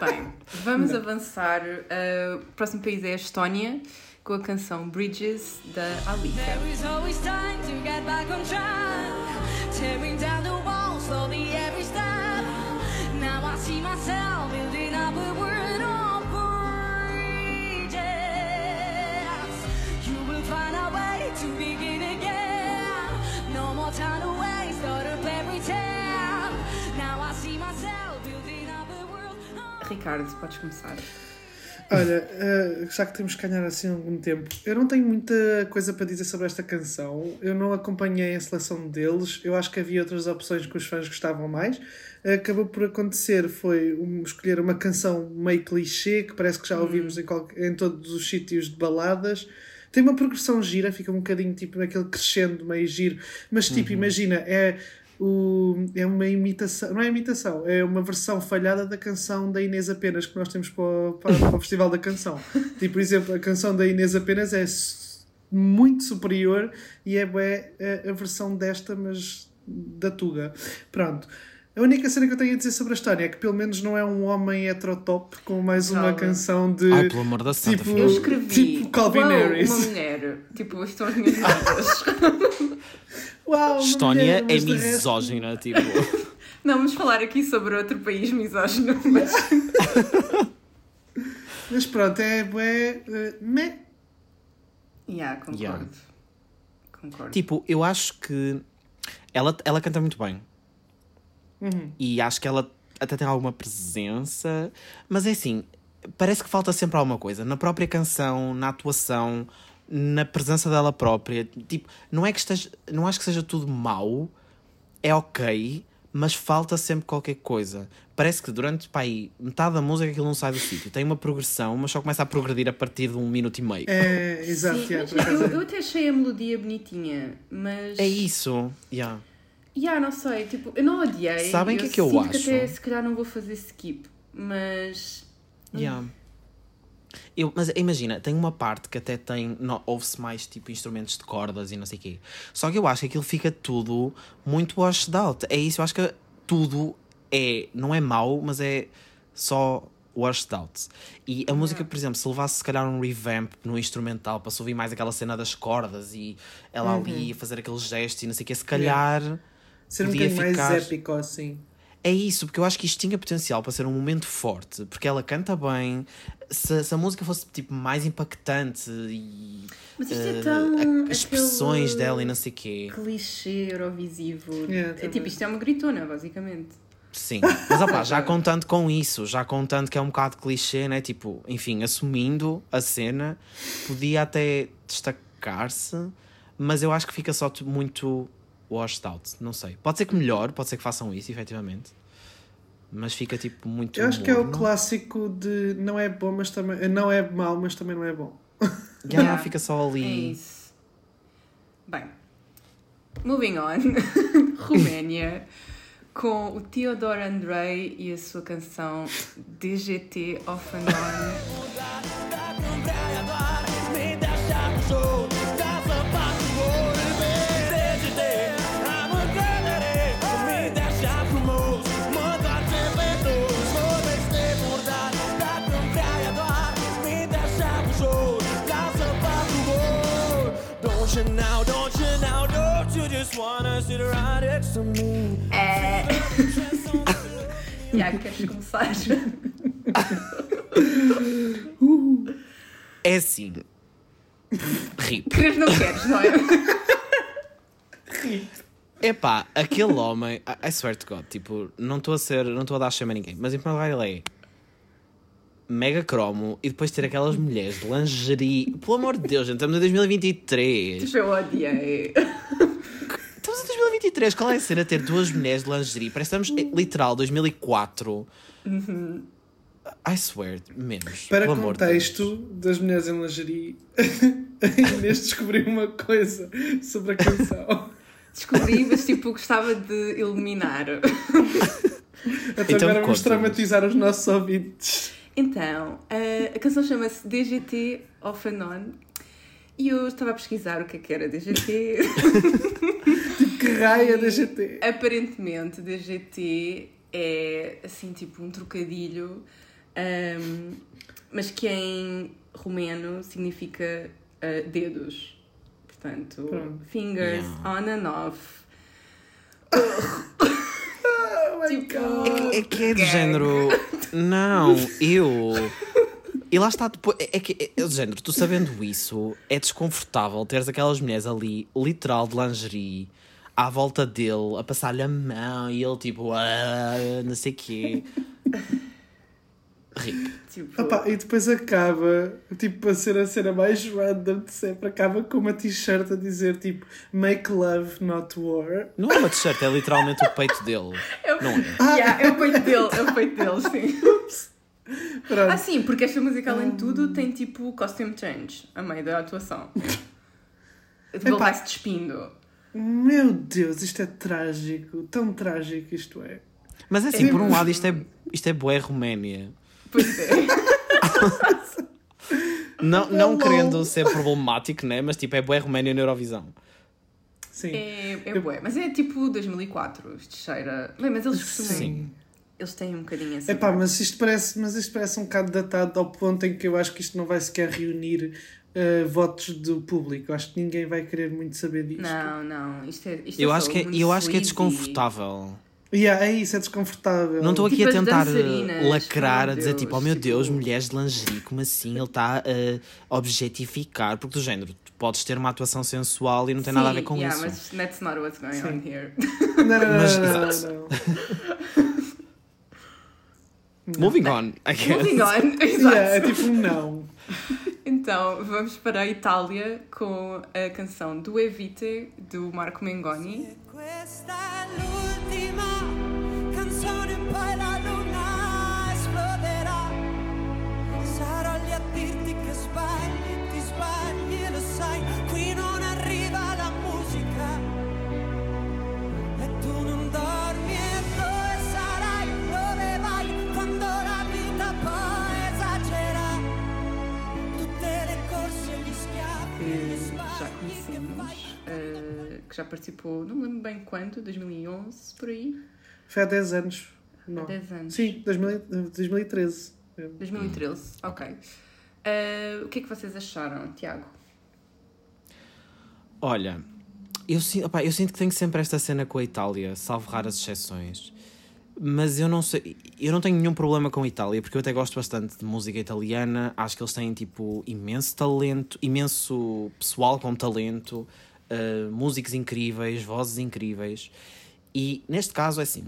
Bem, vamos avançar. Uh, o próximo país é a Estónia, com a canção Bridges da Alika. There is always time to get back on track. Tearing down the walls slowly every step. Now I see myself building up a world of bridges. You will find a way to begin again. Ricardo, podes começar. Olha, eh, já que temos que ganhar assim algum tempo, eu não tenho muita coisa para dizer sobre esta canção. Eu não acompanhei a seleção deles. Eu acho que havia outras opções que os fãs gostavam mais. Acabou por acontecer foi escolher uma canção meio clichê, que parece que já ouvimos em, qual- em todos os sítios de baladas. Tem uma progressão gira, fica um bocadinho tipo naquele crescendo meio giro. Mas tipo, imagina, é, o, é uma imitação, não é imitação, é uma versão falhada da canção da Inês Apenas que nós temos para, o- para- para o Festival da Canção. tipo, por exemplo, a canção da Inês Apenas é muito superior e é bué a, versão desta, mas da Tuga. Pronto. A única cena que eu tenho a dizer sobre a história é que pelo menos não é um homem heterotop com mais uma Calma. canção de. Ai, pelo amor da santa, tipo. Eu escrevi Tipo Calvin "Uau, Harris. uma mulher. Tipo, as minhas. Uau, Estónia é misógina, tipo. Não, vamos falar aqui sobre outro país misógino, mas Mas pronto, é bué. eh, meh. Yeah, concordo. Yeah. Concordo. Tipo, eu acho que ela, ela canta muito bem. E acho que ela até tem alguma presença. Mas é assim, parece que falta sempre alguma coisa. Na própria canção, na atuação, na presença dela própria. Tipo, não é que esteja. Não acho que seja tudo mau. É ok. Mas falta sempre qualquer coisa. Parece que durante pá, aí, metade da música aquilo não sai do sítio. Tem uma progressão, mas só começa a progredir a partir de um minuto e meio. É, exato, Sim, mas acaso eu, é. eu até achei a melodia bonitinha, mas. É isso. Yeah. Yeah, não sei, tipo, eu não odiei. Sabem o que é que eu acho? Que até se calhar não vou fazer skip, mas. Yeah. Eu, mas imagina, tem uma parte que até tem. Ouve-se mais tipo instrumentos de cordas e não sei o quê. Só que eu acho que aquilo fica tudo muito washed out. É isso, eu acho que tudo é. Não é mau, mas é só washed out. E a música, por exemplo, se levasse se calhar um revamp no instrumental para se ouvir mais aquela cena das cordas e ela ali a fazer aqueles gestos e não sei o quê, se calhar. Ser um bocadinho mais ficar- épico assim. É isso, porque eu acho que isto tinha potencial para ser um momento forte, porque ela canta bem. Se, se a música fosse tipo mais impactante e Mas isto eh, é tão. a- as expressões dela e não sei o quê. Clichê eurovisivo. Yeah, é também. tipo, isto é uma gritona, basicamente. Sim, mas opá, já contando com isso, já contando que é um bocado clichê, né? Tipo, enfim, assumindo a cena, podia até destacar-se, mas eu acho que fica só muito washed out. Não sei. Pode ser que melhor, pode ser que façam isso, efetivamente. Mas fica tipo muito. Eu acho que é o morno. clássico de não é bom, mas também. Não é mau, mas também não é bom. Já Yeah. fica só É ali. isso. Bem, moving on. Roménia, com o Theodore Andrei e a sua canção DGT Off and On. Tiago, queres começar? Uh, É assim. Rip. Queres não queres, não é? Epá, aquele homem, I I swear to God, tipo, não estou a ser, não estou a dar chama a ninguém, mas em primeiro lugar ele é mega cromo e depois ter aquelas mulheres de lingerie. Pelo amor de Deus, gente, estamos em 2023. Tipo, eu odiei. Estamos em 2023, qual é a cena ter duas mulheres de lingerie? Parece que estamos, eh, literal, 2004. I swear, menos. Para de contexto das mulheres em lingerie, a Inês descobriu uma coisa sobre a canção. Descobri, mas tipo, gostava de eliminar. Então, Então agora vamos traumatizar os nossos ouvintes. Então, a, a canção chama-se DGT Off and On. E eu estava a pesquisar o que é que era DGT. Que raia da GT. Aparentemente, DGT é assim, tipo, um trocadilho, ahm, mas que em romeno significa ah, dedos. Portanto, Pronto. fingers Yeah. on and off. Oh my Tipo, God. É que é de Gag. género. Não, eu. E lá está depois. É que é, é género, tu sabendo isso, é desconfortável teres aquelas mulheres ali, literal de lingerie, à volta dele, a passar-lhe a mão e ele tipo. "Ah", não sei o quê. Rip. Tipo, Opa, e depois acaba, tipo, para ser a cena mais random de sempre, acaba com uma t-shirt a dizer tipo Make love, not war. Não é uma t-shirt, é literalmente o peito dele. Não é? yeah, é o peito dele, é o peito dele, sim. Pronto. Ah, sim, porque esta música, além de tudo, tem tipo costume change a meio da atuação. Ele vai-se despindo. Meu Deus, isto é trágico, tão trágico isto é. Mas assim, por um lado, isto é, isto é bué Roménia. Pois é. Não, não querendo ser problemático, né? Mas tipo, é bué Roménia na Eurovisão. Sim. É, é bué. Mas é tipo 2004, isto cheira... Bem, mas eles costumam... Sim. Eles têm um bocadinho assim. Epá, mas isto parece, mas isto parece um bocado datado ao ponto em que eu acho que isto não vai sequer reunir eh, votos do público. Acho que ninguém vai querer muito saber disto. Não, não. Isto é, isto Eu é acho que é, eu acho que é desconfortável. Yeah, é isso, é desconfortável. Não estou aqui Tipo a tentar uh, lacrar, a dizer tipo, oh meu tipo- Deus, mulheres de lingerie, como assim? Ele está a objetificar. Porque do género, tu podes ter uma atuação sensual e não tem nada a ver com yeah, isso. mas that's not what's going on here. Não, não, não, Mas- não, não. Moving on, I guess. Moving on. Exato. Yeah, é tipo não. Então, vamos para a Itália com a canção do Evite, do Marco Mengoni. Questa poi la que já participou, não me lembro bem quando, 2011, por aí. Foi há 10 anos. Não. Há 10 anos. Sim, 2000 2013. 2013, ok. Eh, o que é que vocês acharam, Tiago? Olha, eu, opá, eu sinto que tenho sempre esta cena com a Itália, salvo raras exceções. Mas eu não sei, eu não tenho nenhum problema com a Itália, porque eu até gosto bastante de música italiana. Acho que eles têm tipo imenso talento, imenso pessoal com talento, uh, músicos incríveis, vozes incríveis. E neste caso é assim,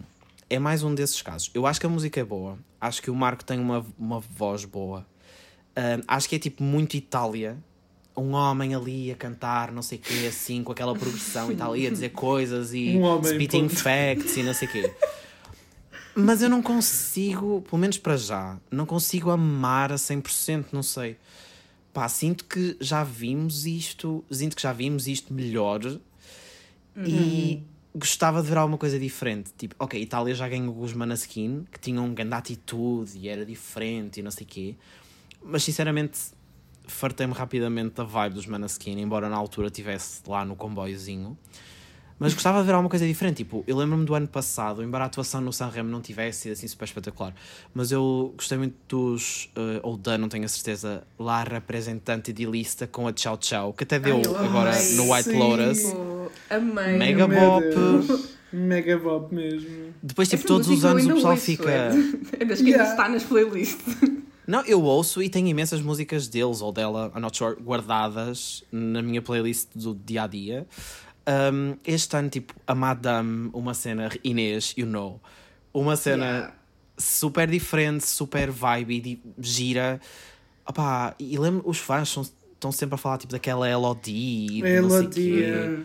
é mais um desses casos. Eu acho que a música é boa, acho que o Marco tem uma, uma voz boa. Uh, acho que é tipo muito Itália. Um homem ali a cantar, não sei o quê, assim, com aquela progressão e tal, e a dizer coisas e Um homem, spitting ponto. facts e não sei o quê. Mas eu não consigo, pelo menos para já, não consigo amar a 100%, não sei. Pá, sinto que já vimos isto, sinto que já vimos isto melhor e gostava de ver alguma coisa diferente. Tipo, ok, Itália já ganhou os Manaskin, que tinham uma grande atitude e era diferente e não sei o quê. Mas sinceramente, fartei-me rapidamente da vibe dos Manaskin, embora na altura estivesse lá no comboiozinho. Mas gostava de ver alguma coisa diferente. Tipo, eu lembro-me do ano passado, embora a atuação no Sanremo não tivesse sido assim super espetacular, mas eu gostei muito dos, eh, ou da, não tenho a certeza, lá representante de lista com a Tchau Tchau, que até deu Ai, agora amei. no White Sim. Lotus. Amei. Mega Meu bop. Deus. Mega bop mesmo. Depois, tipo, Essa todos os anos o pessoal ouço, fica. É, é das que ainda está nas playlists. Não, eu ouço e tenho imensas músicas deles ou dela, I'm not sure, guardadas na minha playlist do dia a dia. Um, este ano, tipo, a Madame, uma cena, Inês, you know, uma cena Yeah. super diferente, super vibe, di- gira. Opá, e lembro, os fãs são- estão sempre a falar tipo daquela Elodie. e Elodie, é.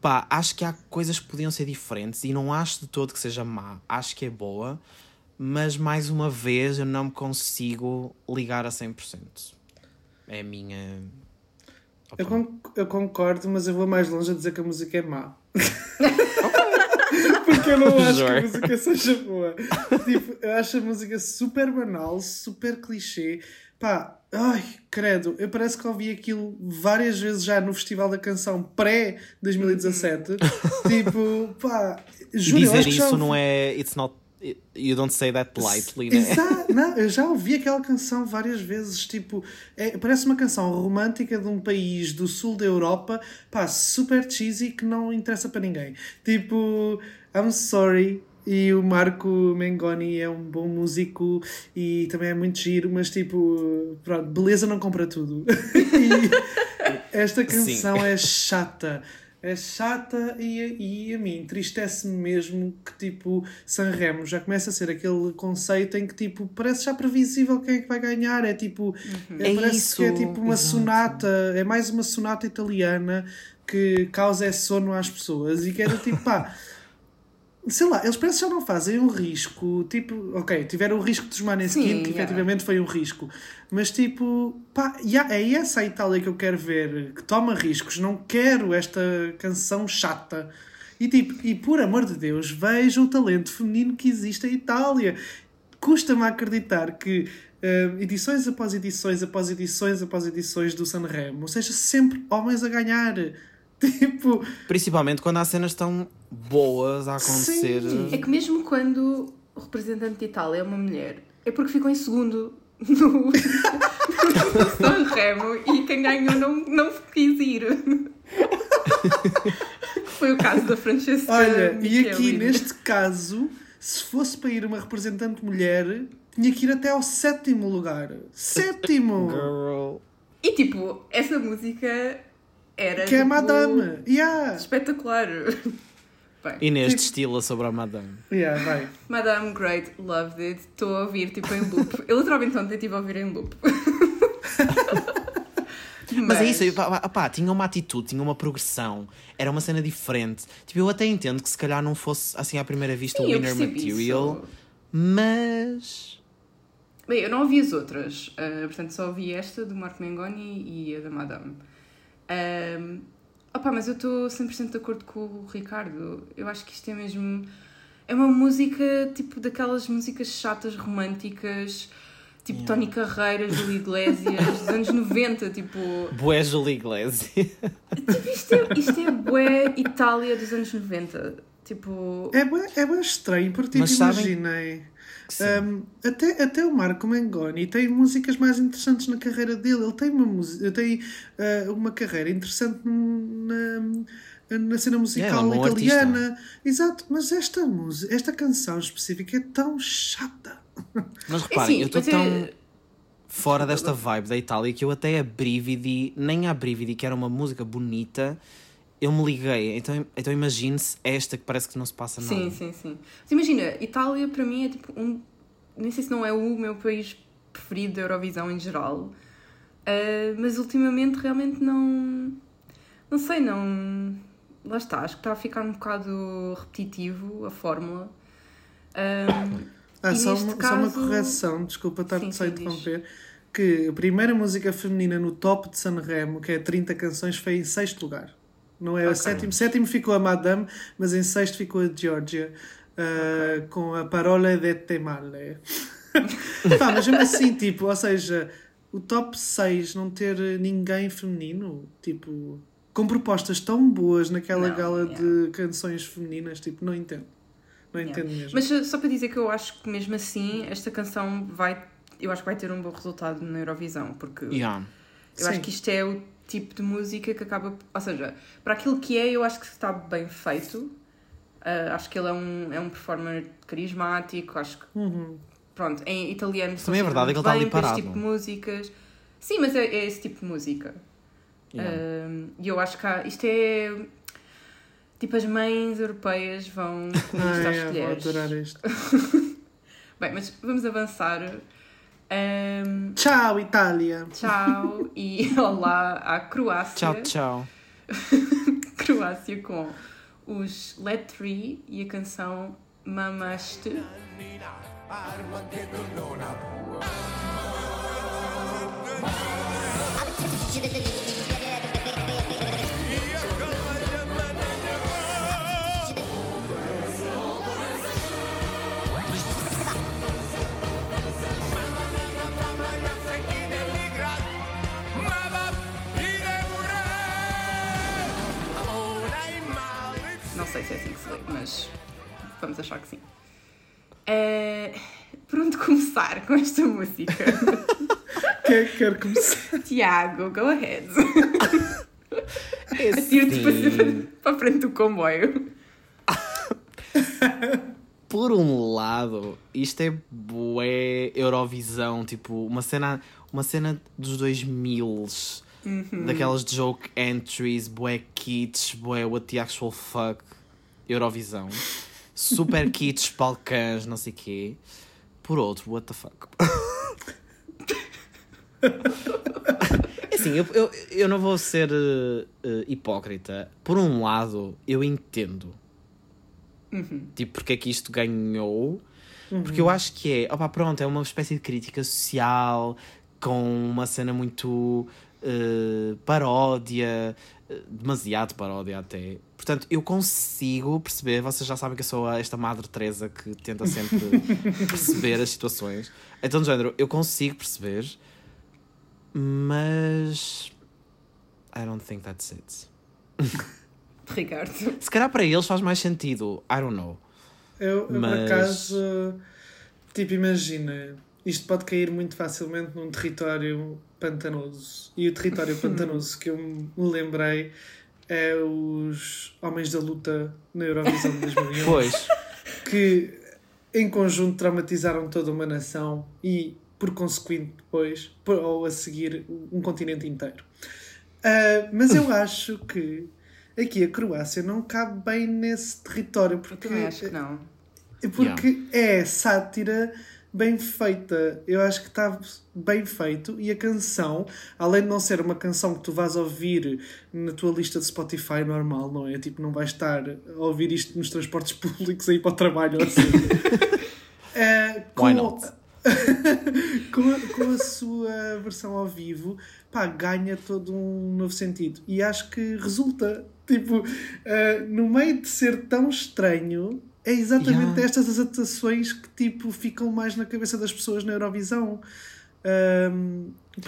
Pá, acho que há coisas que podiam ser diferentes e não acho de todo que seja má. Acho que é boa, mas mais uma vez eu não me consigo ligar a 100%. É a minha. Eu, con- eu concordo, mas eu vou mais longe a dizer que a música é má. Porque eu não acho que a música seja boa. Tipo, eu acho a música super banal, super clichê. Pá, ai, credo, eu parece que ouvi aquilo várias vezes já no Festival da Canção pré-2017. tipo, pá, juro, dizer isso ouvi- não é. It's not. You don't say that lightly, né? Exato, não, eu já ouvi aquela canção várias vezes. Tipo, é- parece uma canção romântica de um país do sul da Europa, pá, super cheesy que não interessa para ninguém. Tipo, I'm sorry. E o Marco Mengoni é um bom músico e também é muito giro, mas tipo, pronto, beleza não compra tudo. e esta canção é chata. É chata e, e a mim entristece-me mesmo que tipo Sanremo já começa a ser aquele conceito em que tipo parece já previsível quem é que vai ganhar. É tipo, é, É parece isso, que é tipo uma exato. sonata, é mais uma sonata italiana que causa esse sono às pessoas e que é do tipo pá. Sei lá, eles parecem que já não fazem um risco, tipo, ok, tiveram o risco dos Maneskin, Sim, que yeah. efetivamente foi um risco, mas tipo, pá, yeah, é essa a Itália que eu quero ver, que toma riscos, não quero esta canção chata. E tipo, e por amor de Deus, vejam o talento feminino que existe em Itália. Custa-me acreditar que hum, edições após edições, após edições, após edições do Sanremo, seja sempre homens a ganhar. Tipo, Principalmente quando há cenas tão boas a acontecer. Sim. É que mesmo quando o representante de Itália é uma mulher, é porque ficou em segundo no, no Sanremo e quem ganhou não, não quis ir. Que Foi o caso da Francesca Olha, e aqui neste caso, se fosse para ir uma representante mulher, tinha que ir até ao sétimo lugar. Sétimo! Girl. E tipo, essa música era Que é a tipo, Madame. Yeah. espetacular. Bem, Inês destila sobre a Madame. Yeah, vai. Madame Great, loved it. Estou a ouvir tipo em loop. Eu literalmente ontem estive a ouvir em loop. Mas é isso, pá, pá, pá, tinha uma atitude, tinha uma progressão, era uma cena diferente. Tipo, eu até entendo que se calhar não fosse assim à primeira vista o eu winner material, isso. mas. Bem, eu não ouvi as outras, ah, portanto só ouvi esta do Marco Mengoni e a da Madame. Um, opa, mas eu estou 100% de acordo com o Ricardo. Eu acho que isto é mesmo. É uma música tipo daquelas músicas chatas, românticas, tipo Tony Carreiras, Júlio Iglesias, dos anos 90, tipo. Boé Julie Iglesias. Tipo, isto é, isto é bué Itália dos anos 90. Tipo. É bem, é bem estranho, porque tipo, Mas sabem- imaginei. Sim. Um, até, até o Marco Mengoni tem músicas mais interessantes na carreira dele. Ele tem uma, música, tem, uh, uma carreira interessante na, na cena musical é um bom italiana. Exato, mas esta música, esta canção específica é tão chata. Mas É reparem, assim, eu estou é- tão fora desta vibe da Itália que eu até a Brividi, nem a Brividi, que era uma música bonita, eu me liguei. Então, então imagine-se esta que parece que não se passa nada. Sim, sim, sim. Mas imagina, Itália para mim é tipo um. Nem sei se não é o meu país preferido da Eurovisão em geral. Ah, mas ultimamente realmente não. Não sei, não. Lá está, acho que está a ficar um bocado repetitivo a fórmula. Ah, Ah, E só, uma, só uma caso- correção, desculpa estar-te Sim, só a sim, diz. interromper. Que a primeira música feminina no top de Sanremo, que é 30 canções, foi em sexto lugar. Não é o Ok. sétimo. Sétimo ficou a Madame, mas em sexto ficou a Georgia, ah, com a Parola de te male. Pá, mas mesmo assim, tipo, ou seja, o top 6 não ter ninguém feminino, tipo, com propostas tão boas naquela Não, gala yeah. de canções femininas, tipo, não entendo. Não Yeah. entendo mesmo. Mas uh, só para dizer que eu acho que mesmo assim esta canção vai. Eu acho que vai ter um bom resultado na Eurovisão, porque Yeah. eu acho Sim. que isto é o tipo de música que acaba. Ou seja, para aquilo que é, eu acho que está bem feito. Uh, acho que ele é um, é um performer carismático, acho que Uhum. pronto, em italiano Também é verdade, é que ele está ali esse parado. tipo de músicas. Sim, mas é, é esse tipo de música. Yeah. Um, E eu acho que há, isto é. Tipo, as mães europeias vão conquistar Ai, as eu vou adorar isto. Bem, mas vamos avançar. Um, Tchau, Itália! tchau e olá à Croácia. Tchau, tchau. Croácia com os Let Three e a canção Mamaste. Sei se é assim que se lê, mas vamos achar que sim. Eh, por onde começar com esta música? Quem é que quer começar? Tiago, go ahead. É Atira-te para, assim. para a frente do comboio. Por um lado, isto é bué Eurovisão, tipo, uma cena, uma cena dos 2000 daquelas joke entries, bué kits, bué what the actual fuck, Eurovisão. Super kits, balcãs, não sei quê. Por outro, what the fuck. É assim, eu, eu, eu não vou ser eh, hipócrita. Por um lado, eu entendo tipo, porque é que isto ganhou. Porque eu acho que é, opa, pronto, é uma espécie de crítica social com uma cena muito eh, paródia, eh, demasiado paródia até. Portanto, eu consigo perceber, vocês já sabem que eu sou esta Madre Teresa que tenta sempre perceber as situações. Então, de género, eu consigo perceber, mas I don't think that's it. Ricardo. Se calhar para eles faz mais sentido, I don't know. Eu, eu Mas- por acaso, tipo, imagina, isto pode cair muito facilmente num território pantanoso. E o território pantanoso que eu me lembrei é os Homens da Luta na Eurovisão de 2011. Pois. que em conjunto traumatizaram toda uma nação e, por consequente, depois, por- ou a seguir, um continente inteiro. Ah, mas eu acho que aqui a Croácia não cabe bem nesse território, Eu porque, também acho que não. porque é sátira bem feita. Eu acho que está bem feito e a canção, além de não ser uma canção que tu vais ouvir na tua lista de Spotify normal, não é? Tipo, não vais estar a ouvir isto nos transportes públicos aí para o trabalho ou assim. É, com, Why not? com, a, com a sua versão ao vivo, pá, ganha todo um novo sentido. E acho que resulta, tipo, eh, no meio de ser tão estranho, é exatamente Yeah. estas as atuações que, tipo, ficam mais na cabeça das pessoas na Eurovisão.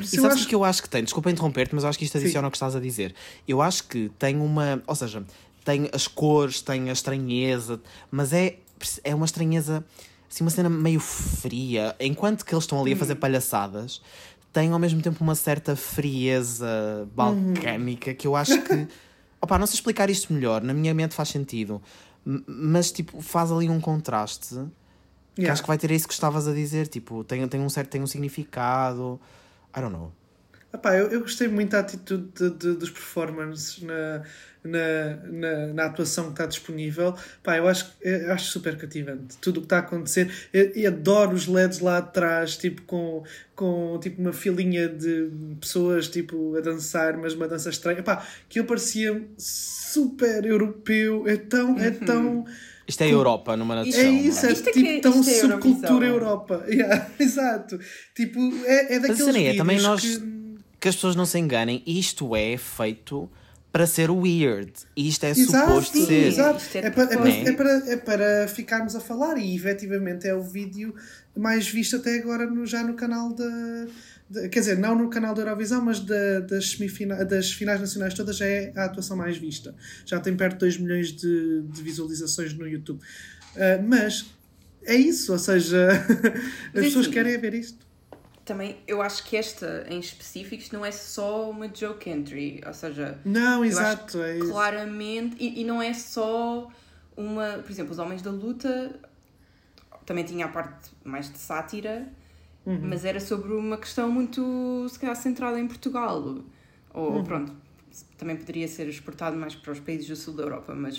Isso E sabes o acho que eu acho que tem? Desculpa interromper-te, mas eu acho que isto Sim. adiciona ao que estás a dizer. Eu acho que tem uma. Ou seja, tem as cores, tem a estranheza, mas é, é uma estranheza, assim, uma cena meio fria. Enquanto que eles estão ali a fazer palhaçadas, tem ao mesmo tempo uma certa frieza balcânica que eu acho que. Opa, não sei explicar isto melhor, na minha mente faz sentido, mas tipo, faz ali um contraste. Que Yeah. acho que vai ter isso que estavas a dizer, tipo, tem, tem um certo tem um significado. I don't know. Epá, eu, eu gostei muito da atitude de- de- dos performers na, na, na, na atuação que está disponível. Pá, eu acho, eu acho super cativante tudo o que está a acontecer. Eu, eu adoro os LEDs lá atrás, tipo com, com tipo, uma filinha de pessoas tipo, a dançar, mas uma dança estranha. Epá, aquilo parecia super europeu. É tão. É tão Isto é Europa numa nutshell. é isso, é Isto é tipo que- tão é subcultura. Europa. Yeah, exato. Tipo, é, é daqueles é, vídeos também nós, que... que as pessoas não se enganem, isto é feito para ser weird. E isto é Exato, suposto sim, ser. exato. É É, para, é, para, propósito. é, para, é para ficarmos a falar e efetivamente é o vídeo mais visto até agora no, já no canal da. quer dizer, não no canal da Eurovisão, mas da, das, semifina, das finais nacionais todas já é a atuação mais vista. Já tem perto de 2 milhões de, de visualizações no YouTube. Ah, mas é isso, ou seja, as pessoas assim, querem ver isto. Também, eu acho que esta em específico não é só uma joke entry, ou seja, Não, exato, é claramente, e, e não é só uma, por exemplo, os Homens da Luta também tinha a parte mais de sátira, Uhum. mas era sobre uma questão muito, se calhar, centrada em Portugal. Ou, Uhum. pronto, também poderia ser exportado mais para os países do sul da Europa, mas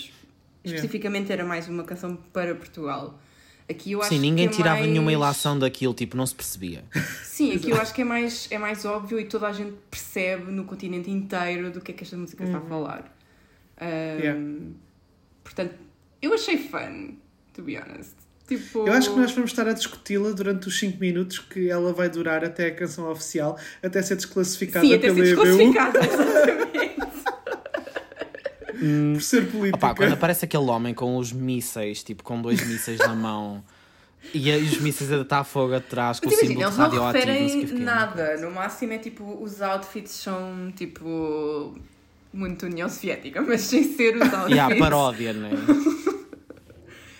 Yeah. especificamente era mais uma canção para Portugal. Aqui eu acho Sim, ninguém que é tirava mais... nenhuma ilação daquilo, tipo, não se percebia. Sim, aqui eu acho que é mais, é mais óbvio e toda a gente percebe no continente inteiro do que é que esta música está a falar. Ahm, Uhum. Yeah. Portanto, eu achei fun, to be honest. Tipo... Eu acho que nós vamos estar a discuti-la durante os 5 minutos que ela vai durar até a canção oficial, até ser desclassificada Sim, até ser desclassificada, exatamente. Por ser política. Opa, quando aparece aquele homem com os mísseis, tipo, com dois mísseis na mão, e os mísseis a estar fogo atrás, com Mas o imagina, símbolo eles não radioativo, não referem nada. No máximo é tipo, os outfits são tipo muito União Soviética, mas sem ser os outfits. E há paródia, né?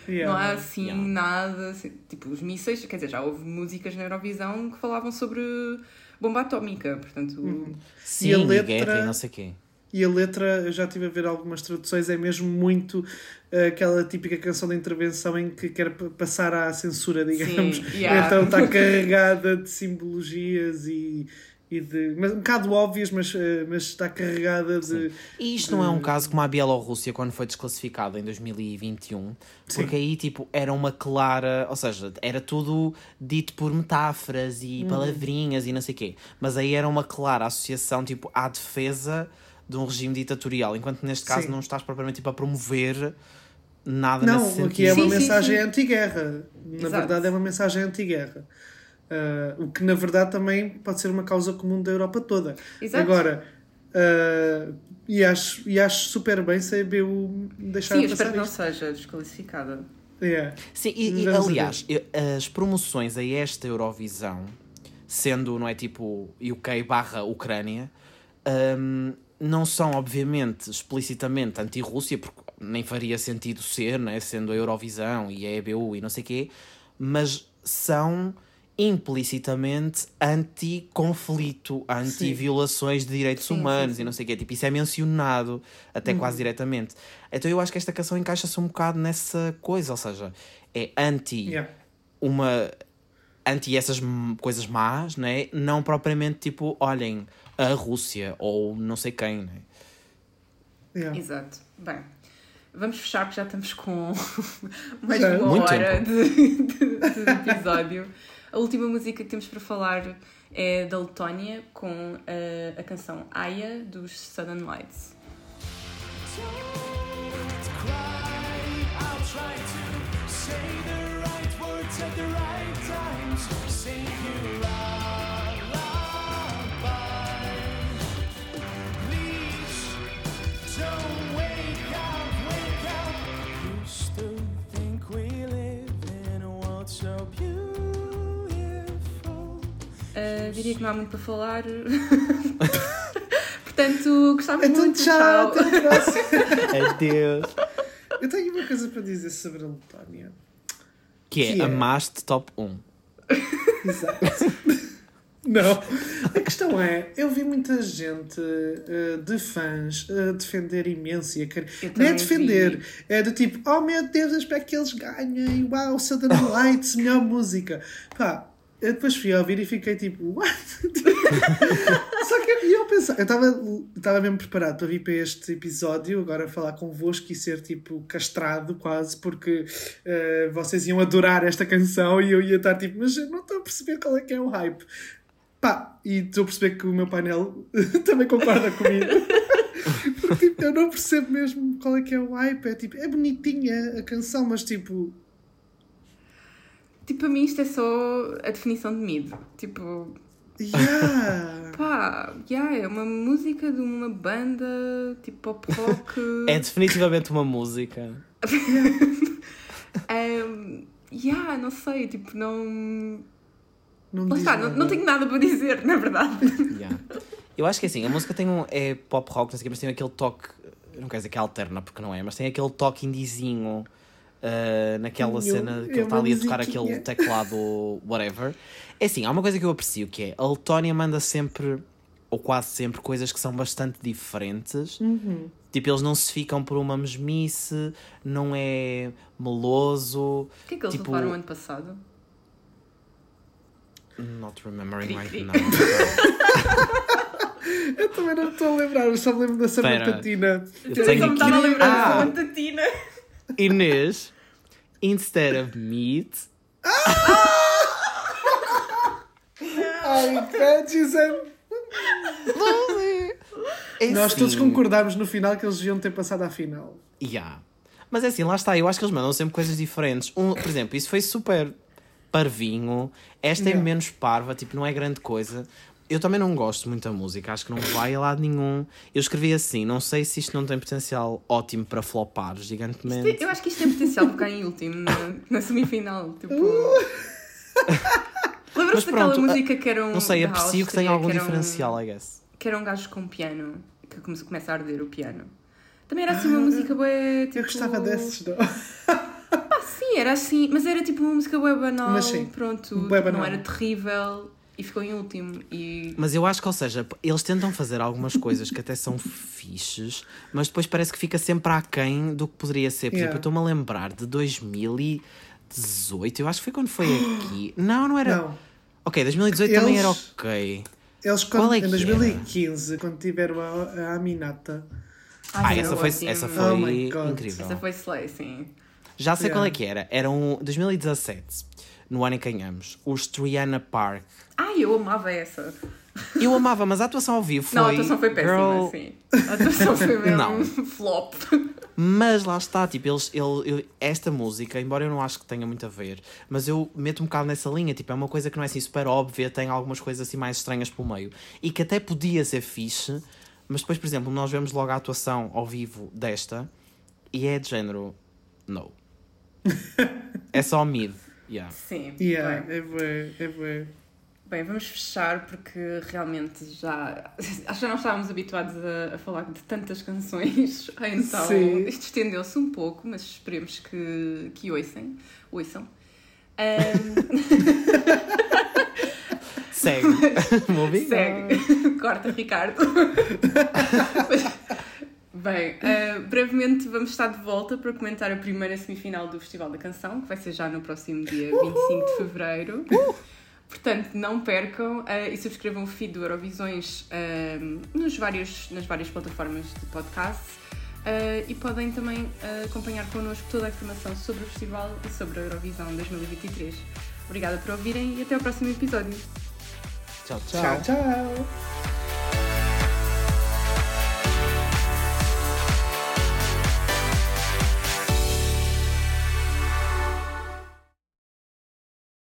Yeah. Não há assim Yeah. nada. assim, tipo, os mísseis, quer dizer, já houve músicas na Eurovisão que falavam sobre bomba atómica, portanto. Uhum. Sim, E a e letra- guerra e não sei o quê. E a letra, eu já estive a ver algumas traduções, é mesmo muito eh, aquela típica canção de intervenção em que quer passar à censura, digamos. yeah. Então está carregada de simbologias e, e de. Mas, um bocado óbvias, mas, eh, mas está carregada de. E isto não é um caso como a Bielorrússia quando foi desclassificada em 2021, porque aí tipo era uma clara, ou seja, era tudo dito por metáforas e palavrinhas e não sei o quê, mas aí era uma clara associação tipo à defesa de um regime ditatorial, enquanto neste caso Sim. não estás propriamente tipo, a promover nada Não, nesse sentido. aqui é uma Sim, mensagem anti-guerra. Na Exato. verdade, é uma mensagem anti-guerra. Ah, o que na verdade também pode ser uma causa comum da Europa toda. Exato. Agora, ah, e, acho, e acho super bem se a EBU deixar Sim, eu espero que não seja desclassificada. Yeah. Sim, e, e, aliás, as promoções a esta Eurovisão, sendo, não é tipo UK barra Ucrânia, hum, não são obviamente explicitamente anti-Rússia, porque nem faria sentido ser, né, sendo a Eurovisão e a EBU e não sei o quê, mas são implicitamente anti-conflito, anti-violações de direitos Sim, sim, humanos sim. e não sei o quê. Tipo, isso é mencionado até quase diretamente. Então eu acho que esta canção encaixa-se um bocado nessa coisa, ou seja, é anti Yeah. uma anti essas coisas más, né? não propriamente tipo, olhem, a Rússia ou não sei quem. Né? Yeah. Exato. Bem, vamos fechar porque já estamos com mais de uma Muito hora de, de- de episódio. A última música que temos para falar é da Letónia com a, a canção Aya dos Southern Lights. I'll try to say the right words at the right Uh, diria que não há muito para falar. Portanto, gostava Então, muito. tchau, Tchau. até a próxima. Adeus. Eu tenho uma coisa para dizer sobre a Letónia. Que é, Que é? amaste top 1. Exato. Não. A questão é, eu vi muita gente eh, de fãs a defender imenso e a querer. Não é defender, vi. é do tipo, oh meu Deus, eu espero que eles ganhem. Uau, Southern Lights, melhor música. Pá, eu depois fui a ouvir e fiquei tipo, what? Só que eu, eu pensava, eu estava mesmo preparado para vir para este episódio, agora falar convosco e ser tipo castrado quase, porque eh, vocês iam adorar esta canção e eu ia estar tipo, mas eu não estou a perceber qual é que é o hype. Pá, e estou a perceber que o meu painel também concorda comigo. Porque, tipo, eu não percebo mesmo qual é que é o hype. É, tipo, é bonitinha a canção, mas tipo. Tipo, a mim isto é só a definição de mid. Tipo, Yeah. pá, yeah, é uma música de uma banda tipo pop rock. É definitivamente uma música. Um, yeah, não sei, tipo, não. Não Lá está, não, não tenho nada para dizer, na verdade. Yeah. Eu acho que é assim, a música tem um. é pop rock, não sei o quê, mas tem aquele toque. Não quero dizer que é alterna, porque não é, mas tem aquele toque indizinho ah, naquela Eu- cena que é ele está ali a tocar aquele teclado whatever. É assim, há uma coisa que eu aprecio que é a Letónia manda sempre, ou quase sempre, coisas que são bastante diferentes. Uhum. Tipo, eles não se ficam por uma mesmice, não é meloso. O que é que eles Tipo- levaram ano passado? Not remembering Cri, right cri. now. Eu também não estou a lembrar, eu só me lembro da. Samanthatina. Eu Eu tenho aqui- estava a lembrar Ah! da Samantha Tina. Inês, instead of meat, Ai, veggies and... é Nós assim. todos concordámos no final que eles deviam ter passado à final. Yeah. Mas é assim, lá está, eu acho que eles mandam sempre coisas diferentes. Um, por exemplo, isso foi super parvinho, esta é Yeah. menos parva, tipo, não é grande coisa. Eu também não gosto muito da música, acho que não vai a lado nenhum. Eu escrevi assim, não sei se isto não tem potencial ótimo para flopar gigantemente. Eu acho que isto tem potencial ficar em último na, na semifinal. Tipo. Mas Lembras-te daquela pronto, música que era um. Não sei, aprecio que tem Áustria, algum que era um- diferencial, I guess. Que era um gajo com piano, que come- começa a arder o piano. Também era assim uma música boa. Tipo... Eu gostava desses, não? Ah, sim, era assim, mas era tipo uma música bué banal. Mas sim, pronto, bué tipo, não banal. era terrível e ficou em último. E Mas eu acho que, ou seja, eles tentam fazer algumas coisas que até são fixes, mas depois parece que fica sempre aquém do que poderia ser. Por exemplo, Yeah. eu estou-me a lembrar de 2018, eu acho que foi quando foi aqui. Não, não era. Não. Ok, 2018 também Eles- era ok. Eles, Qual quando, é que em era? 2015, quando tiveram a, a Aminata, Ah, era essa foi, ótimo. essa Oh foi God. incrível. Essa foi Slay, sim. Já sei Yeah. qual é que era. Era um 2017, no ano em que ganhamos. Os Triana Park. Ai, eu amava essa. Eu amava, mas a atuação ao vivo foi. Não, a atuação foi péssima, Girl, sim. A atuação foi mesmo Não. flop. Mas lá está, tipo, eles, ele, eu- esta música, embora eu não acho que tenha muito a ver, mas eu meto um bocado nessa linha, tipo, é uma coisa que não é assim super óbvia, tem algumas coisas assim mais estranhas pelo meio. E que até podia ser fixe, mas depois, por exemplo, nós vemos logo a atuação ao vivo desta e é de género. No. é só mid. Yeah. Sim. yeah, Bem, é bué, é bué. bem, vamos fechar porque realmente já. Acho que já não estávamos habituados a, a falar de tantas canções. Então Sim. isto estendeu-se um pouco, mas esperemos que, que ouçam. ouçam. Ahm, Segue. On. Segue. Corta, Ricardo. Bem, eh, brevemente vamos estar de volta para comentar a primeira semifinal do Festival da Canção, que vai ser já no próximo dia 25 de Fevereiro. Portanto, não percam eh, e subscrevam o feed do Eurovisões eh, nos vários, nas várias plataformas de podcast. eh, e podem também acompanhar connosco toda a informação sobre o festival e sobre a Eurovisão 2023. Obrigada por ouvirem e até ao próximo episódio. Tchau, tchau. Tchau, tchau.